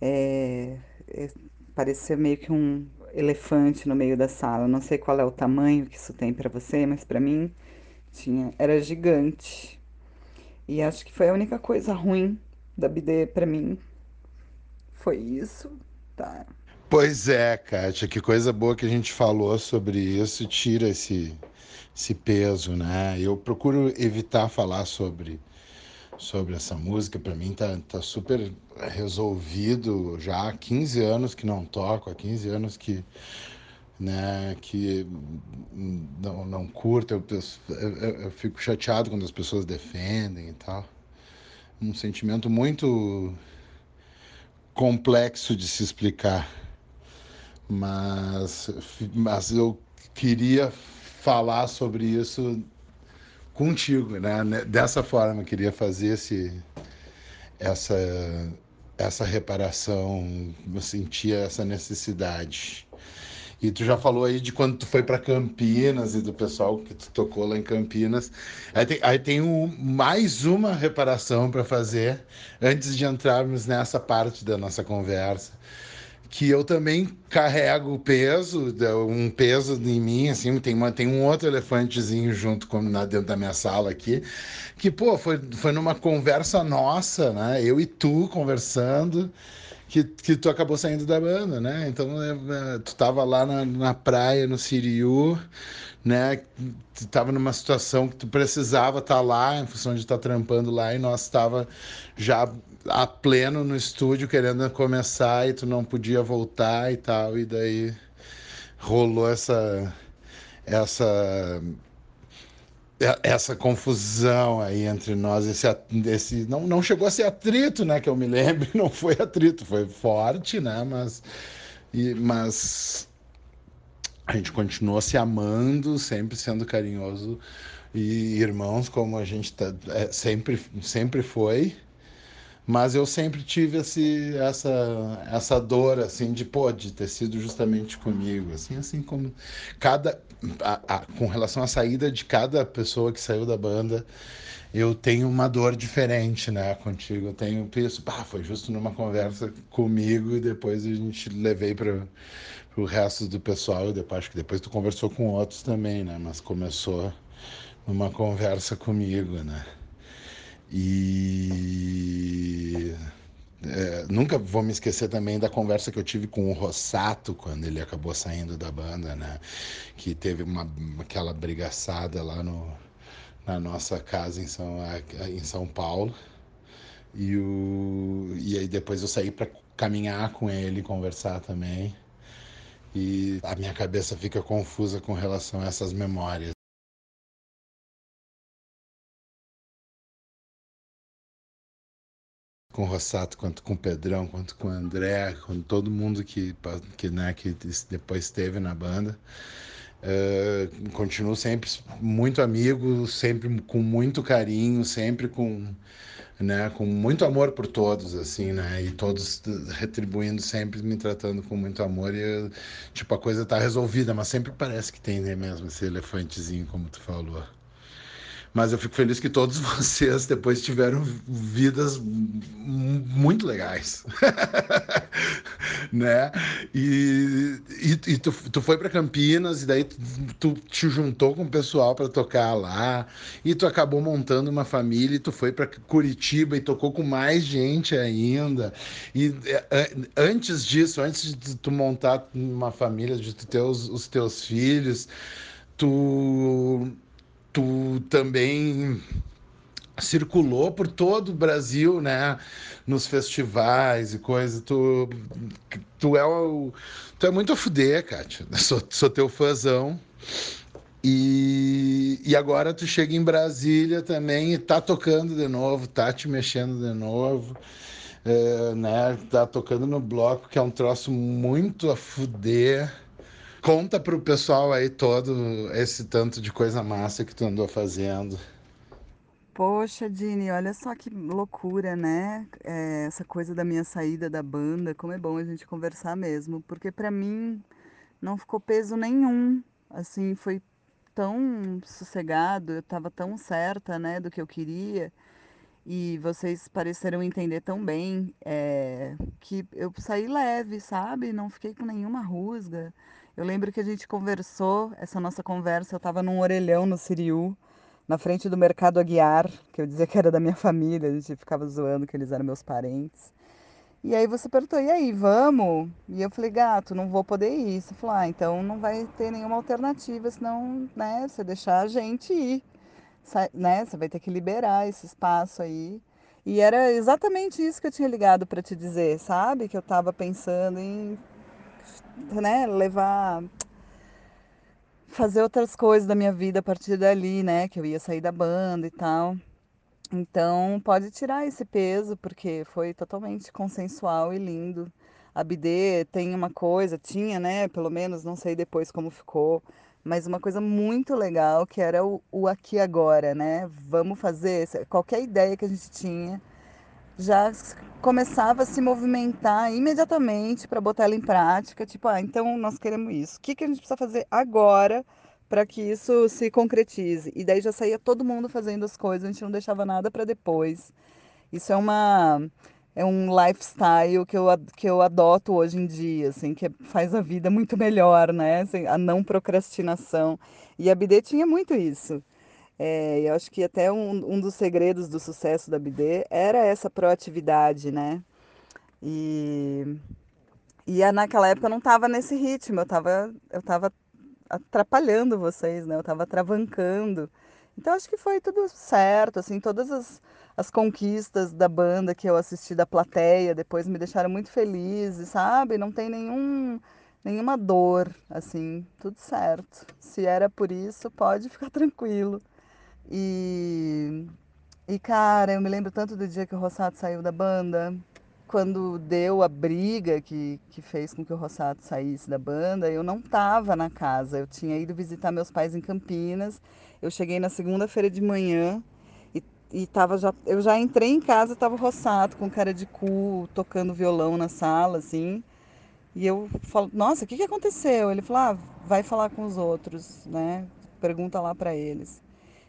É, é, parecia meio que um elefante no meio da sala. Não sei qual é o tamanho que isso tem para você, mas para mim tinha, era gigante. E acho que foi a única coisa ruim da BD para mim. Foi isso, tá? Pois é, Kátia, que coisa boa que a gente falou sobre isso, tira esse, esse peso, né? Eu procuro evitar falar sobre sobre essa música. Para mim tá, tá super resolvido já há 15 anos que não toco, há 15 anos que né, que não, não curto, eu, eu, eu, fico chateado quando as pessoas defendem e tal. Um sentimento muito complexo de se explicar, mas, mas eu queria falar sobre isso contigo, né? Dessa forma, queria fazer esse, essa, essa reparação, eu sentia essa necessidade. E tu já falou aí de quando tu foi para Campinas e do pessoal que tu tocou lá em Campinas. Aí tem, aí tem um, mais uma reparação para fazer antes de entrarmos nessa parte da nossa conversa que eu também carrego o peso, um peso em mim, assim, tem, uma, tem um outro elefantezinho junto com, na, dentro da minha sala aqui, que, pô, foi, foi numa conversa nossa, né? Eu e tu conversando, que, que tu acabou saindo da banda, né? Então, é, é, tu tava lá na, na praia, no Siriu, né? Tu tava numa situação que tu precisava estar tá lá, em função de estar tá trampando lá, e nós estava já a pleno no estúdio querendo começar e tu não podia voltar e tal, e daí rolou essa essa essa confusão aí entre nós, esse, esse não, não chegou a ser atrito, né, que eu me lembro, não foi atrito, foi forte, né, mas, e, mas a gente continuou se amando, sempre sendo carinhoso e irmãos como a gente tá, é, sempre, sempre foi, Mas eu sempre tive esse, essa, essa dor, assim, de, pô, de ter sido justamente comigo, assim, assim como cada, a, a, com relação à saída de cada pessoa que saiu da banda, eu tenho uma dor diferente, né, contigo. Eu tenho isso, pá, foi justo numa conversa comigo e depois a gente levei para o resto do pessoal depois acho que depois tu conversou com outros também, né, mas começou numa conversa comigo, né. E é, nunca vou me esquecer também da conversa que eu tive com o Rossato quando ele acabou saindo da banda, né? Que teve uma, aquela brigaçada lá no, na nossa casa em São, em São Paulo. E, o, e aí depois eu saí para caminhar com ele, conversar também. E a minha cabeça fica confusa com relação a essas memórias. com o Rossato, quanto com o Pedrão, quanto com o André, com todo mundo que, que, né, que depois esteve na banda. Uh, continuo sempre muito amigo, sempre com muito carinho, sempre com, né, com muito amor por todos, assim, né, e todos retribuindo sempre, me tratando com muito amor e, tipo, a coisa tá resolvida, mas sempre parece que tem, né, mesmo, esse elefantezinho, como tu falou. Mas eu fico feliz que todos vocês depois tiveram vidas muito legais. né? E, e, e, tu, tu foi para Campinas e daí tu, tu, te juntou com o pessoal para tocar lá e tu acabou montando uma família e tu foi para Curitiba e tocou com mais gente ainda. E é, antes disso, antes de tu montar uma família, de tu ter os, os teus filhos, tu tu também circulou por todo o Brasil, né? Nos festivais e coisa. Tu, tu é o, tu é muito a fuder, Kátia. Sou, sou teu fãzão. E, e agora tu chega em Brasília também e tá tocando de novo, tá te mexendo de novo. É, né? Tá tocando no bloco, que é um troço muito a fuder. Conta pro pessoal aí todo esse tanto de coisa massa que tu andou fazendo. Poxa, Dini, olha só que loucura, né? É, essa coisa da minha saída da banda, como é bom a gente conversar mesmo, porque para mim não ficou peso nenhum. Assim, foi tão sossegado, eu tava tão certa, né, do que eu queria e vocês pareceram entender tão bem é, que eu saí leve, sabe? Não fiquei com nenhuma rusga. Eu lembro que a gente conversou, essa nossa conversa, eu estava num orelhão no Siriu, na frente do Mercado Aguiar, que eu dizia que era da minha família, a gente ficava zoando que eles eram meus parentes. E aí você perguntou, e aí, vamos? E eu falei, gato, não vou poder ir. Você falou, ah, então não vai ter nenhuma alternativa, senão, né, você deixar a gente ir né? Você vai ter que liberar esse espaço aí. E era exatamente isso que eu tinha ligado para te dizer, sabe? Que eu estava pensando em né, levar fazer outras coisas da minha vida a partir dali, né, que eu ia sair da banda e tal. Então, pode tirar esse peso porque foi totalmente consensual e lindo. A BD tem uma coisa, tinha, né, pelo menos, não sei depois como ficou, mas uma coisa muito legal que era o, o aqui agora, né? Vamos fazer qualquer ideia que a gente tinha já começava a se movimentar imediatamente para botar ela em prática, tipo, ah, então nós queremos isso. O que, que a gente precisa fazer agora para que isso se concretize? E daí já saía todo mundo fazendo as coisas, a gente não deixava nada para depois. Isso é uma é um lifestyle que eu, que eu adoto hoje em dia, assim, que faz a vida muito melhor, né? A não procrastinação. E a BD tinha muito isso. É, eu acho que até um, um dos segredos do sucesso da BD era essa proatividade, né? E, e naquela época eu não estava nesse ritmo, eu estava eu tava atrapalhando vocês, né? Eu estava travancando. Então acho que foi tudo certo, assim, todas as, as conquistas da banda que eu assisti da plateia depois me deixaram muito feliz, sabe? Não tem nenhum nenhuma dor, assim, tudo certo. Se era por isso, pode ficar tranquilo. E e cara, eu me lembro tanto do dia que o Rossato saiu da banda, quando deu a briga que, que fez com que o Rossato saísse da banda, eu não estava na casa. Eu tinha ido visitar meus pais em Campinas. Eu cheguei na segunda-feira de manhã e e tava já, eu já entrei em casa, tava o Rossato com cara de cu, tocando violão na sala, assim. E eu falo, nossa, o que, que aconteceu? Ele falou, ah, vai falar com os outros, né? Pergunta lá para eles.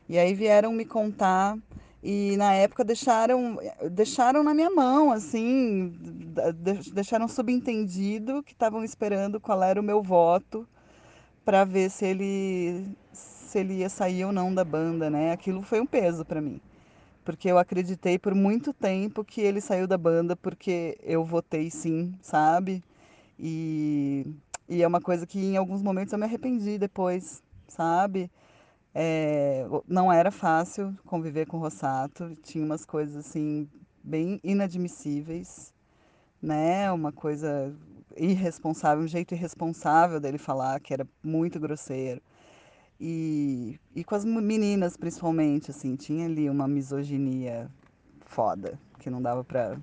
E aí vieram me contar e na época deixaram deixaram na minha mão, assim, deixaram subentendido que estavam esperando qual era o meu voto para ver se ele se ele ia sair ou não da banda, né? Aquilo foi um peso para mim porque eu acreditei por muito tempo que ele saiu da banda porque eu votei sim, sabe? E, e é uma coisa que em alguns momentos eu me arrependi depois, sabe? É, não era fácil conviver com o Rossato, tinha umas coisas assim bem inadmissíveis, né? Uma coisa irresponsável, um jeito irresponsável dele falar, que era muito grosseiro. E, e com as meninas, principalmente, assim, tinha ali uma misoginia foda, que não dava pra,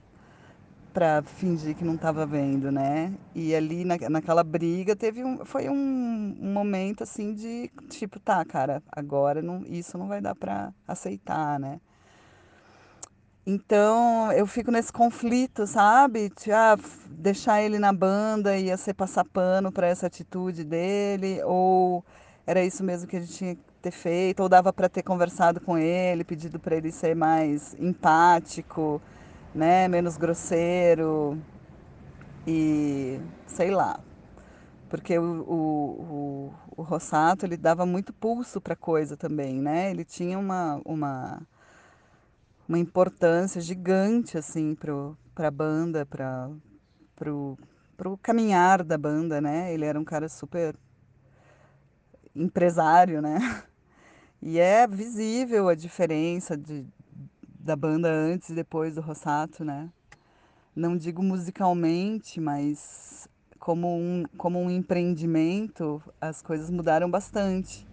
pra fingir que não tava vendo, né? E ali na, naquela briga teve um, foi um, um momento, assim, de tipo, tá, cara, agora não, isso não vai dar pra aceitar, né? Então eu fico nesse conflito, sabe? De, ah, deixar ele na banda ia ser passar pano para essa atitude dele, ou era isso mesmo que a gente tinha que ter feito, ou dava para ter conversado com ele, pedido para ele ser mais empático, né, menos grosseiro e sei lá. Porque o, o, o, o Rossato, ele dava muito pulso para coisa também, né? Ele tinha uma, uma, uma importância gigante, assim, para a banda, para o caminhar da banda, né? Ele era um cara super empresário, né? E é visível a diferença de, da banda antes e depois do Rossato, né? Não digo musicalmente, mas como um, como um empreendimento, as coisas mudaram bastante.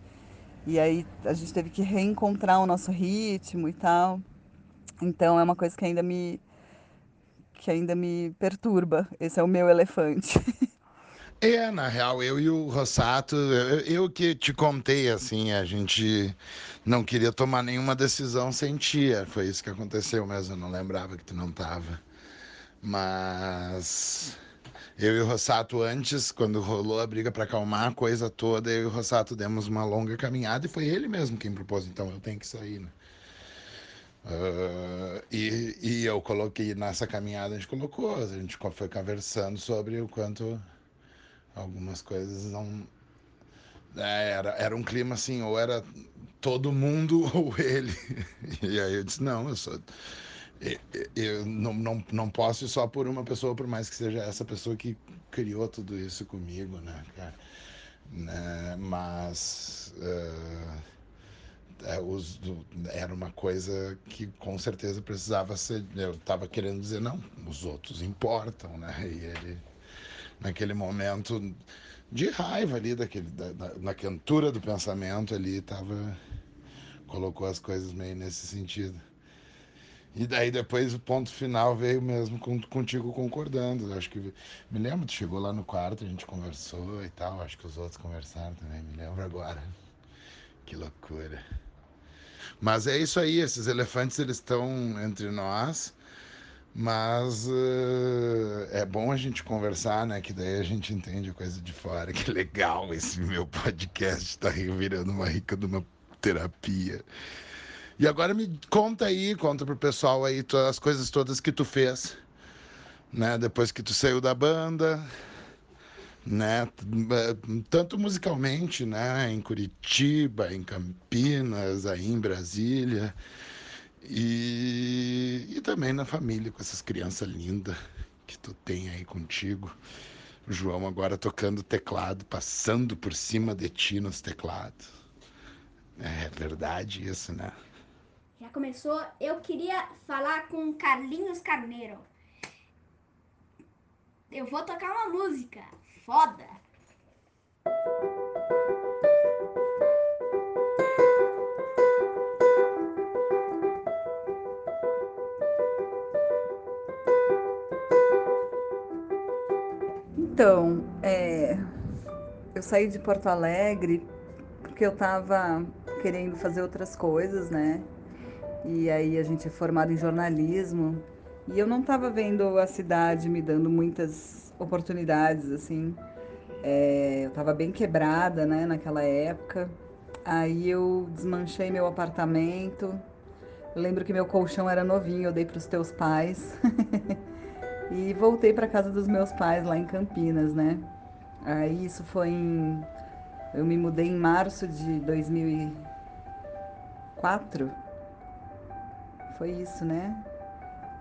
E aí a gente teve que reencontrar o nosso ritmo e tal. Então é uma coisa que ainda me que ainda me perturba. Esse é o meu elefante. É, na real, eu e o Rossato, eu, que te contei, assim, a gente não queria tomar nenhuma decisão sem tia. Foi isso que aconteceu mesmo, eu não lembrava que tu não tava. Mas eu e o Rossato, antes, quando rolou a briga para acalmar a coisa toda, eu e o Rossato demos uma longa caminhada e foi ele mesmo quem propôs, então eu tenho que sair, né? Uh, e, e eu coloquei nessa caminhada, a gente colocou, a gente foi conversando sobre o quanto algumas coisas não. É, era, era um clima assim, ou era todo mundo ou ele. E aí eu disse: não, eu sou. Eu, não, não, não posso ir só por uma pessoa, por mais que seja essa pessoa que criou tudo isso comigo, né, cara? Né? Mas. Uh, era uma coisa que com certeza precisava ser. Eu estava querendo dizer, não, os outros importam, né? E ele naquele momento de raiva ali, daquele, da, da, na quentura do pensamento ali, tava, colocou as coisas meio nesse sentido. E daí depois o ponto final veio mesmo contigo concordando. Acho que me lembro, tu chegou lá no quarto, a gente conversou e tal. Acho que os outros conversaram também, me lembro agora. Que loucura. Mas é isso aí, esses elefantes eles estão entre nós. Mas uh, é bom a gente conversar, né? Que daí a gente entende a coisa de fora. Que legal esse meu podcast está virando uma rica de uma terapia. E agora me conta aí, conta pro pessoal aí as coisas todas que tu fez, né? Depois que tu saiu da banda, né? Tanto musicalmente, né? Em Curitiba, em Campinas, aí em Brasília. E, e também na família, com essas crianças lindas que tu tem aí contigo. O João agora tocando teclado, passando por cima de ti nos teclados. É verdade isso, né? Já começou? Eu queria falar com Carlinhos Carneiro. Eu vou tocar uma música foda. Eu saí de Porto Alegre porque eu estava querendo fazer outras coisas, né? E aí a gente é formado em jornalismo. E eu não estava vendo a cidade me dando muitas oportunidades, assim. É, eu estava bem quebrada, né, naquela época. Aí eu desmanchei meu apartamento. Eu lembro que meu colchão era novinho, eu dei para os teus pais. e voltei para casa dos meus pais lá em Campinas, né? Aí isso foi em eu me mudei em março de 2004. Foi isso, né?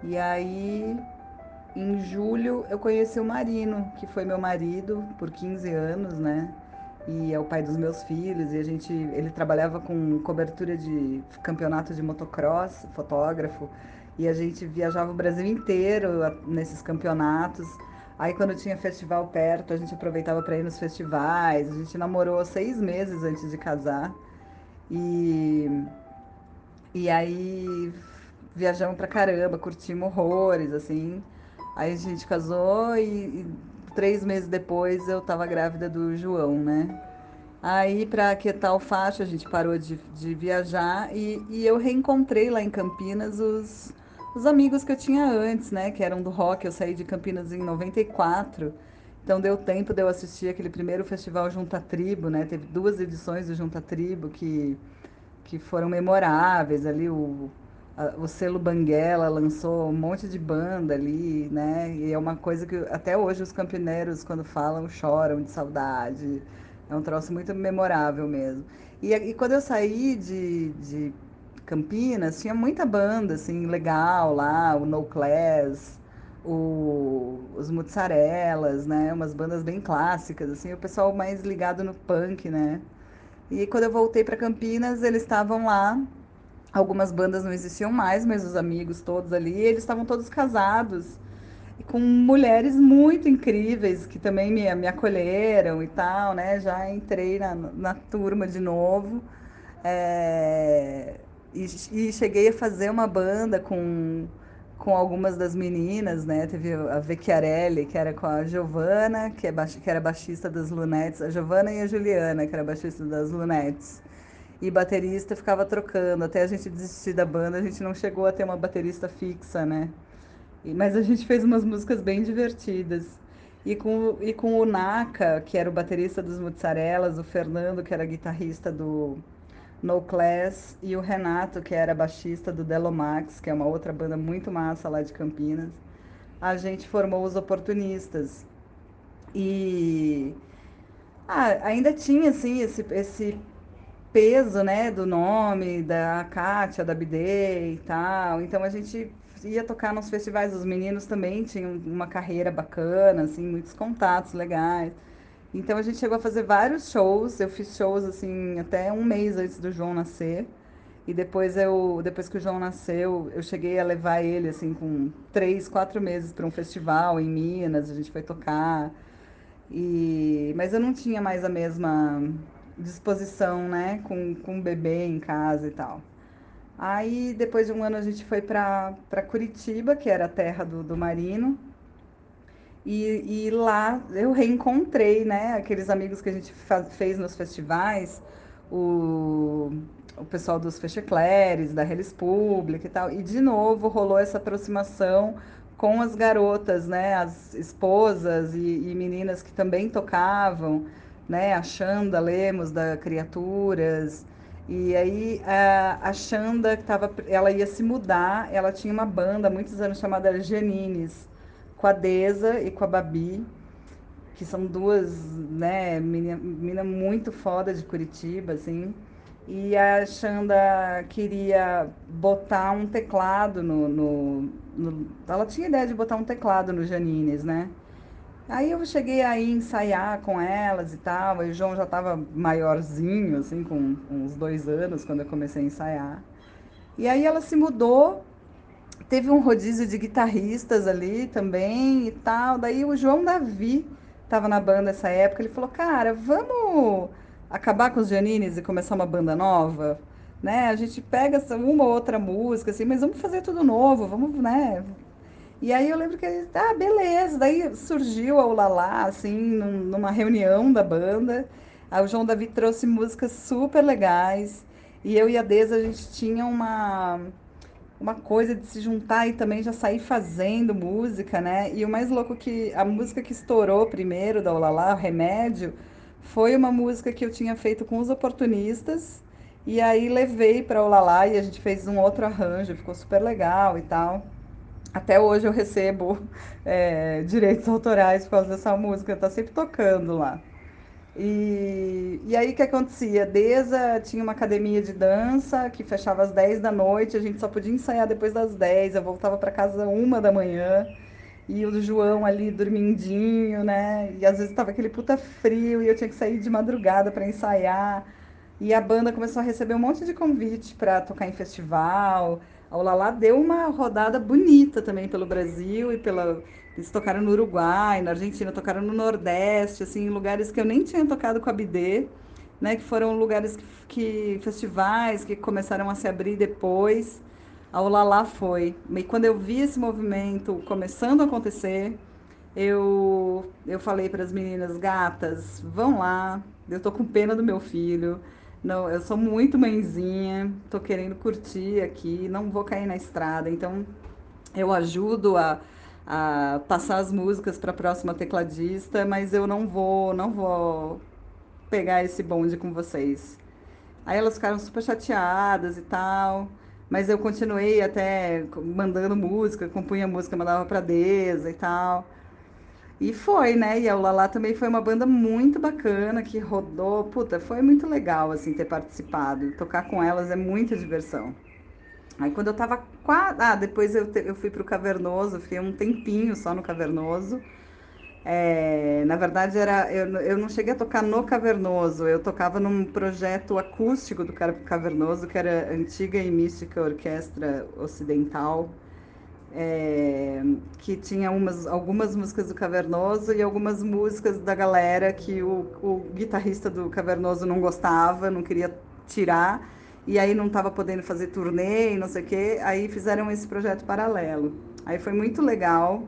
E aí em julho eu conheci o Marino, que foi meu marido por 15 anos, né? E é o pai dos meus filhos, e a gente, ele trabalhava com cobertura de campeonato de motocross, fotógrafo, e a gente viajava o Brasil inteiro nesses campeonatos. Aí quando tinha festival perto, a gente aproveitava para ir nos festivais. A gente namorou seis meses antes de casar. E, e aí viajamos pra caramba, curtimos horrores, assim. Aí a gente casou e, e três meses depois eu tava grávida do João, né? Aí, para aquietar o facho, a gente parou de, de viajar e, e eu reencontrei lá em Campinas os, os amigos que eu tinha antes, né? Que eram do rock. Eu saí de Campinas em 94. Então deu tempo de eu assistir aquele primeiro festival Junta Tribo, né? Teve duas edições do Junta Tribo que, que foram memoráveis. Ali o, o selo Banguela lançou um monte de banda ali, né? E é uma coisa que até hoje os campineiros, quando falam, choram de saudade. É um troço muito memorável mesmo. E, e quando eu saí de, de Campinas, tinha muita banda, assim, legal lá, o No Class, o, os Mozzarelas, né? Umas bandas bem clássicas, assim, o pessoal mais ligado no punk, né? E quando eu voltei para Campinas, eles estavam lá Algumas bandas não existiam mais, mas os amigos todos ali, eles estavam todos casados e com mulheres muito incríveis que também me, me acolheram e tal, né? Já entrei na, na turma de novo é, e, cheguei a fazer uma banda com, com algumas das meninas, né? Teve a Vecchiarelli, que era com a Giovana, que, é que era baixista das Lunettes, a Giovana e a Juliana, que era baixista das Lunettes e baterista ficava trocando. Até a gente desistir da banda, a gente não chegou a ter uma baterista fixa, né? E, mas a gente fez umas músicas bem divertidas. E com, e com o Naka, que era o baterista dos Mozzarelas, o Fernando, que era guitarrista do No Class, e o Renato, que era baixista do Delomax, que é uma outra banda muito massa lá de Campinas, a gente formou os Oportunistas. E ah, ainda tinha assim esse, esse peso, né, do nome da Kátia, da Bidê e tal. Então a gente ia tocar nos festivais, os meninos também tinham uma carreira bacana, assim, muitos contatos legais. Então a gente chegou a fazer vários shows, eu fiz shows assim até um mês antes do João nascer. E depois eu, depois que o João nasceu, eu cheguei a levar ele assim com três, quatro meses para um festival em Minas, a gente foi tocar. E mas eu não tinha mais a mesma disposição, né, com, com o bebê em casa e tal. Aí, depois de um ano, a gente foi para Curitiba, que era a terra do, do Marino. E, e lá eu reencontrei, né, aqueles amigos que a gente faz, fez nos festivais, o, o pessoal dos Fechecleres, da Relis Pública e tal. E, de novo, rolou essa aproximação com as garotas, né, as esposas e, e meninas que também tocavam né? A Xanda Lemos da Criaturas. E aí a, a Xanda tava, ela ia se mudar, ela tinha uma banda há muitos anos chamada Janines, com a Deza e com a Babi, que são duas, né, menina, menina muito foda de Curitiba, assim. E a Xanda queria botar um teclado no, no, no, Ela tinha ideia de botar um teclado no Janines, né? Aí eu cheguei a ensaiar com elas e tal, e o João já estava maiorzinho, assim, com uns dois anos, quando eu comecei a ensaiar. E aí ela se mudou, teve um rodízio de guitarristas ali também e tal. Daí o João Davi estava na banda nessa época, ele falou, cara, vamos acabar com os Janines e começar uma banda nova? Né? A gente pega uma ou outra música, assim, mas vamos fazer tudo novo, vamos, né? E aí eu lembro que ele, ah, beleza. Daí surgiu a Ulalá, assim, num, numa reunião da banda. Aí o João Davi trouxe músicas super legais. E eu e a Deza, a gente tinha uma, uma coisa de se juntar e também já sair fazendo música, né? E o mais louco que a música que estourou primeiro da Olala, o Remédio, foi uma música que eu tinha feito com os oportunistas. E aí levei para Olala e a gente fez um outro arranjo, ficou super legal e tal. Até hoje eu recebo é, direitos autorais por causa dessa música, tá sempre tocando lá. E, e aí o que acontecia? Deza tinha uma academia de dança que fechava às 10 da noite, a gente só podia ensaiar depois das 10, eu voltava para casa uma da manhã. E o João ali dormindinho, né? E às vezes tava aquele puta frio e eu tinha que sair de madrugada para ensaiar. E a banda começou a receber um monte de convite para tocar em festival. A Olala deu uma rodada bonita também pelo Brasil e pela. Eles tocaram no Uruguai, na Argentina, tocaram no Nordeste, assim, em lugares que eu nem tinha tocado com a Bidê, né? Que foram lugares que, que festivais que começaram a se abrir depois. A Olala foi. E quando eu vi esse movimento começando a acontecer, eu, eu falei para as meninas, gatas, vão lá, eu tô com pena do meu filho não, eu sou muito mãezinha, tô querendo curtir aqui, não vou cair na estrada, então eu ajudo a, a passar as músicas para a próxima tecladista, mas eu não vou, não vou pegar esse bonde com vocês. Aí elas ficaram super chateadas e tal, mas eu continuei até mandando música, compunha música, mandava para Deza e tal. E foi, né? E a Ulala também foi uma banda muito bacana que rodou. Puta, foi muito legal, assim, ter participado. Tocar com elas é muita diversão. Aí quando eu tava quase. Ah, depois eu, te... eu fui pro Cavernoso, fiquei um tempinho só no Cavernoso. É... Na verdade, era eu, eu não cheguei a tocar no Cavernoso, eu tocava num projeto acústico do Cavernoso, que era Antiga e Mística Orquestra Ocidental é, que tinha umas, algumas músicas do Cavernoso e algumas músicas da galera que o, o guitarrista do Cavernoso não gostava, não queria tirar, e aí não estava podendo fazer turnê e não sei o quê, aí fizeram esse projeto paralelo. Aí foi muito legal.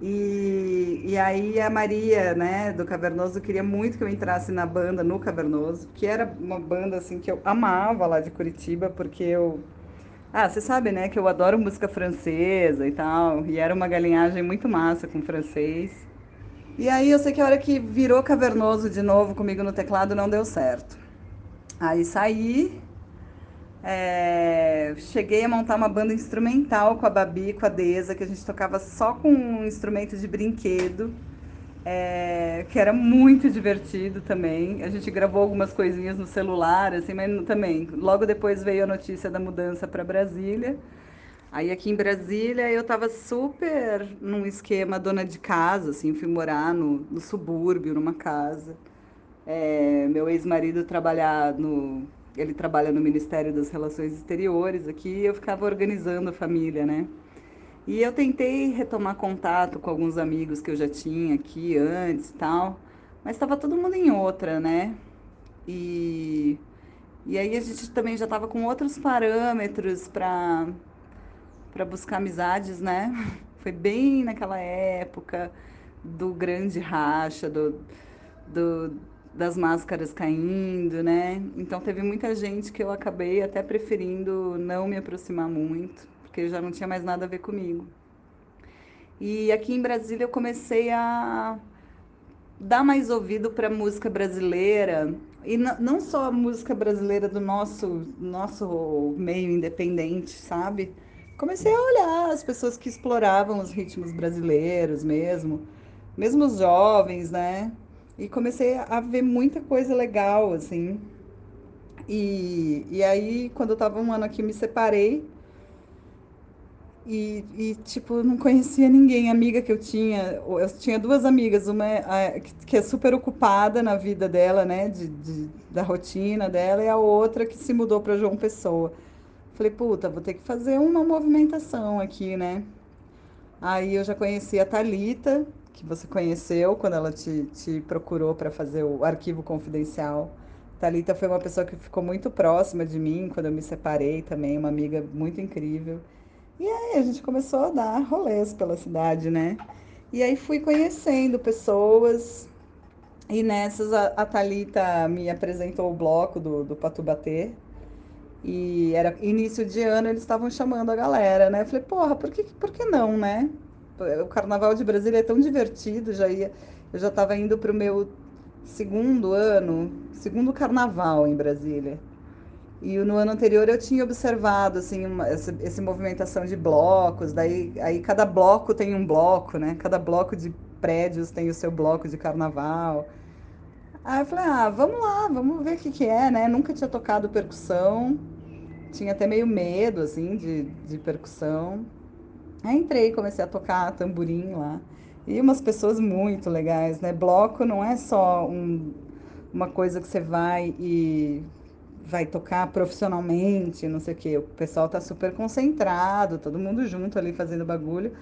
E, e aí a Maria, né, do Cavernoso, queria muito que eu entrasse na banda no Cavernoso, que era uma banda assim que eu amava lá de Curitiba, porque eu ah, você sabe, né, que eu adoro música francesa e tal, e era uma galinhagem muito massa com francês. E aí eu sei que a hora que virou cavernoso de novo comigo no teclado não deu certo. Aí saí, é, cheguei a montar uma banda instrumental com a Babi, com a Deza, que a gente tocava só com um instrumento de brinquedo é, que era muito divertido também. A gente gravou algumas coisinhas no celular, assim, mas também. Logo depois veio a notícia da mudança para Brasília. Aí aqui em Brasília eu estava super num esquema dona de casa, assim, fui morar no, no subúrbio, numa casa. É, meu ex-marido trabalhar no, ele trabalha no Ministério das Relações Exteriores aqui, e eu ficava organizando a família, né? E eu tentei retomar contato com alguns amigos que eu já tinha aqui antes e tal, mas estava todo mundo em outra, né? E, e aí a gente também já estava com outros parâmetros para para buscar amizades, né? Foi bem naquela época do grande racha, do, do, das máscaras caindo, né? Então teve muita gente que eu acabei até preferindo não me aproximar muito porque já não tinha mais nada a ver comigo. E aqui em Brasília eu comecei a dar mais ouvido para música brasileira e não só a música brasileira do nosso nosso meio independente, sabe? Comecei a olhar as pessoas que exploravam os ritmos brasileiros mesmo, mesmo os jovens, né? E comecei a ver muita coisa legal, assim. E, e aí, quando eu estava um ano aqui, me separei e, e, tipo, não conhecia ninguém, amiga que eu tinha. Eu tinha duas amigas, uma é, que é super ocupada na vida dela, né, de, de da rotina dela, e a outra que se mudou para João Pessoa. Falei, puta, vou ter que fazer uma movimentação aqui, né? Aí eu já conheci a Talita, que você conheceu quando ela te, te procurou para fazer o arquivo confidencial. Talita foi uma pessoa que ficou muito próxima de mim quando eu me separei também, uma amiga muito incrível. E aí a gente começou a dar rolês pela cidade, né? E aí fui conhecendo pessoas. E nessas a, a Thalita me apresentou o bloco do, do Patubatê. E era início de ano, eles estavam chamando a galera, né? Eu falei, porra, por que, por que não, né? O carnaval de Brasília é tão divertido, já ia, eu já estava indo para o meu segundo ano, segundo carnaval em Brasília. E no ano anterior eu tinha observado assim uma, essa, essa movimentação de blocos, daí aí cada bloco tem um bloco, né? Cada bloco de prédios tem o seu bloco de carnaval. Aí eu falei, ah, vamos lá, vamos ver o que, que é, né? Nunca tinha tocado percussão, tinha até meio medo, assim, de, de percussão. Aí entrei, comecei a tocar tamborim lá. E umas pessoas muito legais, né? Bloco não é só um, uma coisa que você vai e vai tocar profissionalmente, não sei o quê. O pessoal tá super concentrado, todo mundo junto ali fazendo bagulho.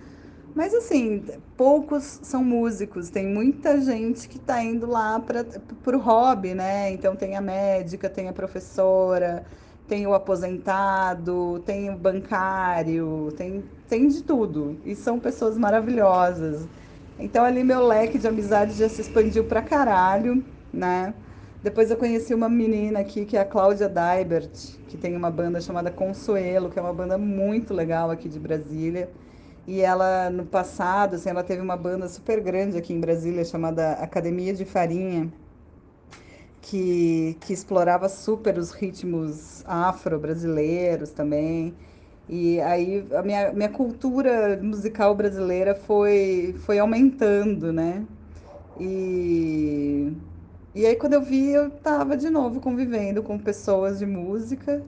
Mas assim, poucos são músicos, tem muita gente que está indo lá para o hobby, né? Então tem a médica, tem a professora, tem o aposentado, tem o bancário, tem, tem de tudo. E são pessoas maravilhosas. Então ali meu leque de amizade já se expandiu pra caralho, né? Depois eu conheci uma menina aqui, que é a Cláudia Daibert, que tem uma banda chamada Consuelo, que é uma banda muito legal aqui de Brasília. E ela, no passado, assim, ela teve uma banda super grande aqui em Brasília, chamada Academia de Farinha, que, que explorava super os ritmos afro-brasileiros também. E aí a minha, minha cultura musical brasileira foi, foi aumentando, né? E, e aí quando eu vi, eu estava de novo convivendo com pessoas de música,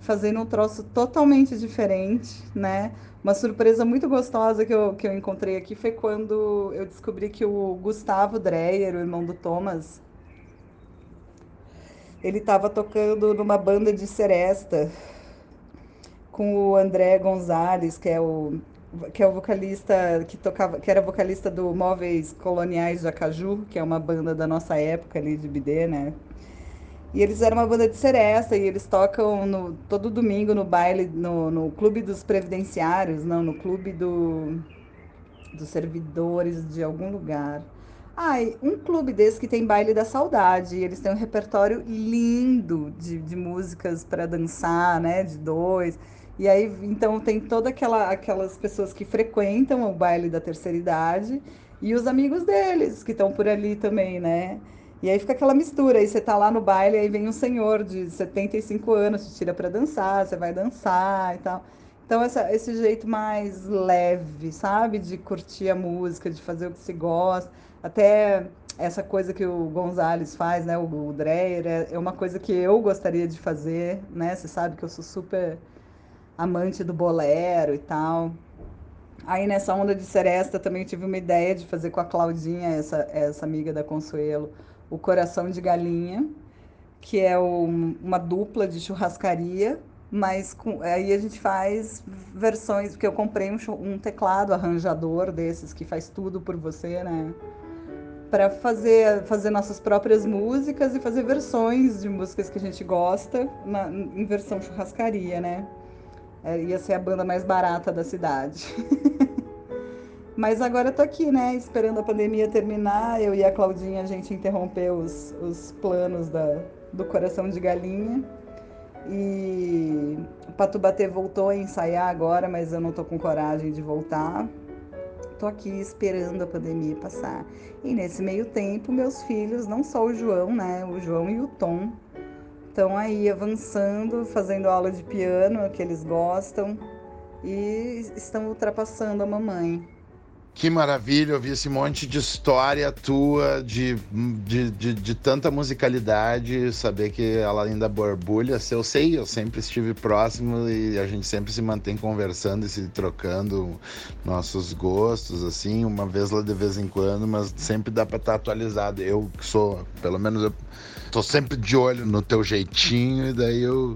fazendo um troço totalmente diferente, né? Uma surpresa muito gostosa que eu, que eu encontrei aqui foi quando eu descobri que o Gustavo Dreyer, o irmão do Thomas, ele estava tocando numa banda de seresta com o André Gonzalez, que é o que é o vocalista que tocava, que era vocalista do Móveis Coloniais de Acaju, que é uma banda da nossa época ali de BD, né? E eles eram uma banda de seresta e eles tocam no, todo domingo no baile, no, no clube dos previdenciários, não, no clube do, dos servidores de algum lugar. Ai, um clube desse que tem baile da saudade. Eles têm um repertório lindo de, de músicas para dançar, né? De dois. E aí, então, tem toda aquela aquelas pessoas que frequentam o baile da terceira idade e os amigos deles que estão por ali também, né? E aí fica aquela mistura, aí você tá lá no baile, aí vem um senhor de 75 anos, te tira para dançar, você vai dançar e tal. Então, essa, esse jeito mais leve, sabe? De curtir a música, de fazer o que se gosta. Até essa coisa que o Gonzalez faz, né? O, o Dreyer, é, é uma coisa que eu gostaria de fazer, né? Você sabe que eu sou super amante do bolero e tal. Aí nessa onda de seresta também tive uma ideia de fazer com a Claudinha, essa, essa amiga da Consuelo, o Coração de Galinha, que é o, uma dupla de churrascaria, mas com, aí a gente faz versões, porque eu comprei um, um teclado arranjador desses que faz tudo por você, né? Para fazer, fazer nossas próprias músicas e fazer versões de músicas que a gente gosta na, em versão churrascaria, né? É, ia ser a banda mais barata da cidade. Mas agora eu tô aqui, né? Esperando a pandemia terminar. Eu e a Claudinha, a gente interrompeu os, os planos da, do Coração de Galinha. E o Patubatê voltou a ensaiar agora, mas eu não tô com coragem de voltar. Tô aqui esperando a pandemia passar. E nesse meio tempo, meus filhos, não só o João, né? O João e o Tom, estão aí avançando, fazendo aula de piano, que eles gostam, e estão ultrapassando a mamãe. Que maravilha ouvir esse monte de história tua, de, de, de, de, tanta musicalidade, saber que ela ainda borbulha. Eu sei, eu sempre estive próximo e a gente sempre se mantém conversando e se trocando nossos gostos, assim, uma vez lá de vez em quando, mas sempre dá para estar atualizado. Eu que sou, pelo menos eu tô sempre de olho no teu jeitinho e daí eu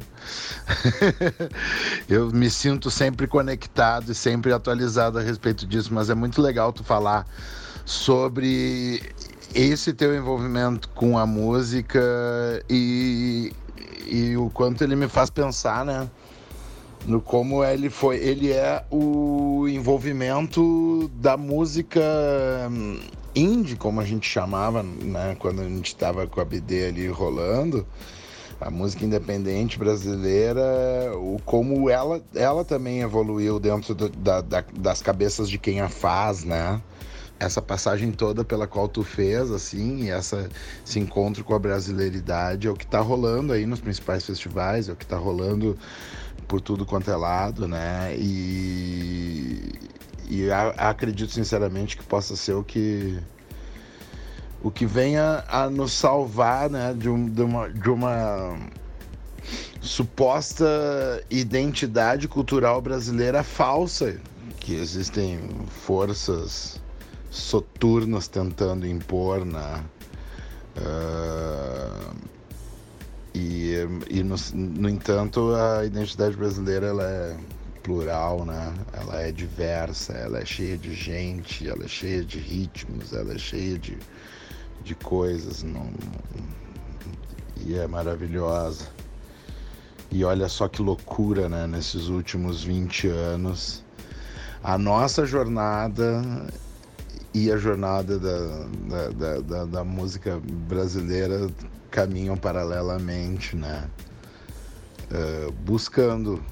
eu me sinto sempre conectado e sempre atualizado a respeito disso, mas é muito legal tu falar sobre esse teu envolvimento com a música e, e o quanto ele me faz pensar, né? No como ele foi, ele é o envolvimento da música indie, como a gente chamava, né, quando a gente estava com a BD ali rolando, a música independente brasileira, o como ela, ela também evoluiu dentro do, da, da, das cabeças de quem a faz, né? Essa passagem toda pela qual tu fez, assim, e essa, esse encontro com a brasileiridade é o que está rolando aí nos principais festivais, é o que está rolando por tudo quanto é lado, né? E, e acredito sinceramente que possa ser o que o que venha a nos salvar né, de, um, de, uma, de uma suposta identidade cultural brasileira falsa, que existem forças soturnas tentando impor, né? Uh, e e no, no entanto, a identidade brasileira ela é plural, né? Ela é diversa, ela é cheia de gente, ela é cheia de ritmos, ela é cheia de de coisas não, e é maravilhosa. E olha só que loucura, né? Nesses últimos 20 anos, a nossa jornada e a jornada da, da, da, da, da música brasileira caminham paralelamente, né? Uh, buscando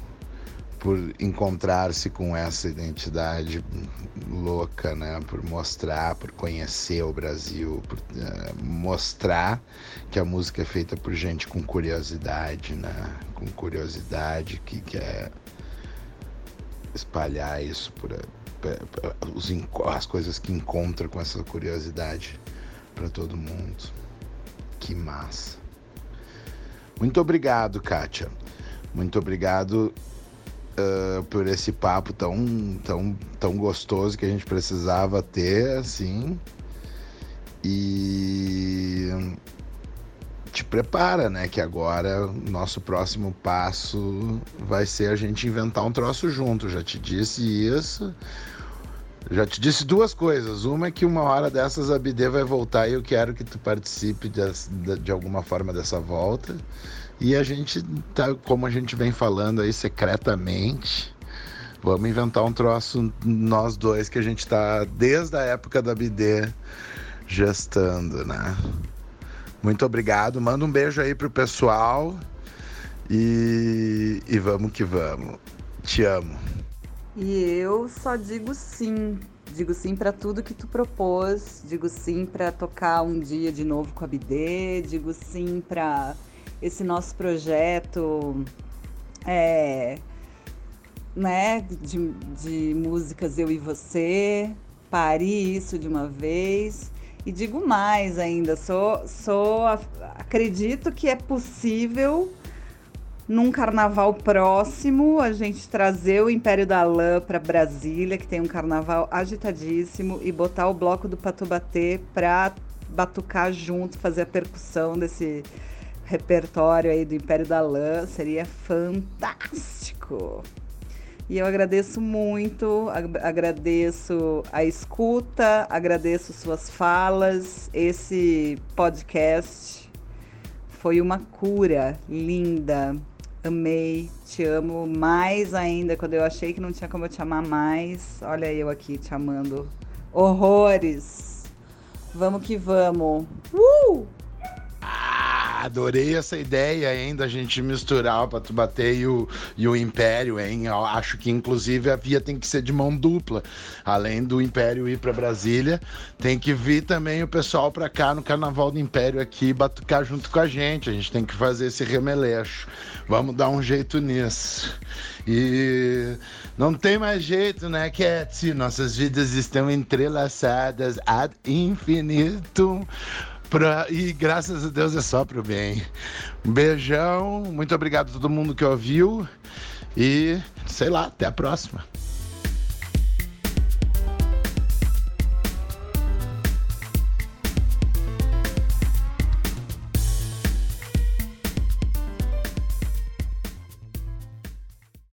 por encontrar-se com essa identidade louca, né? Por mostrar, por conhecer o Brasil, por uh, mostrar que a música é feita por gente com curiosidade, né? Com curiosidade que quer espalhar isso por, por os, as coisas que encontra com essa curiosidade para todo mundo. Que massa. Muito obrigado, Kátia. Muito obrigado uh, por esse papo tão, tão, tão gostoso que a gente precisava ter, assim. E te prepara, né? Que agora nosso próximo passo vai ser a gente inventar um troço junto. Já te disse isso. Já te disse duas coisas. Uma é que uma hora dessas a BD vai voltar e eu quero que tu participe de, de alguma forma dessa volta. E a gente tá, como a gente vem falando aí secretamente, vamos inventar um troço nós dois que a gente tá desde a época da BD gestando, né? Muito obrigado. Manda um beijo aí pro pessoal e, e vamos que vamos. Te amo. E eu só digo sim. Digo sim para tudo que tu propôs, digo sim para tocar um dia de novo com a BD, digo sim para esse nosso projeto é, né, de, de músicas Eu e Você, pari isso de uma vez. E digo mais ainda, sou, sou acredito que é possível num carnaval próximo a gente trazer o Império da Lã para Brasília, que tem um carnaval agitadíssimo, e botar o bloco do Patubatê para batucar junto, fazer a percussão desse repertório aí do Império da Lã, seria fantástico. E eu agradeço muito, agradeço a escuta, agradeço suas falas. Esse podcast foi uma cura linda. Amei, te amo mais ainda. Quando eu achei que não tinha como eu te amar mais, olha eu aqui te amando. Horrores! Vamos que vamos! Uh! Adorei essa ideia, hein, da gente misturar o Patubatê e o, e o Império, hein? Eu acho que, inclusive, a via tem que ser de mão dupla. Além do Império ir para Brasília, tem que vir também o pessoal para cá no Carnaval do Império aqui batucar junto com a gente. A gente tem que fazer esse remeleixo. Vamos dar um jeito nisso. E não tem mais jeito, né, Cat? Nossas vidas estão entrelaçadas ad infinito. Pra, e graças a Deus é só pro bem. Um beijão, muito obrigado a todo mundo que ouviu e sei lá, até a próxima.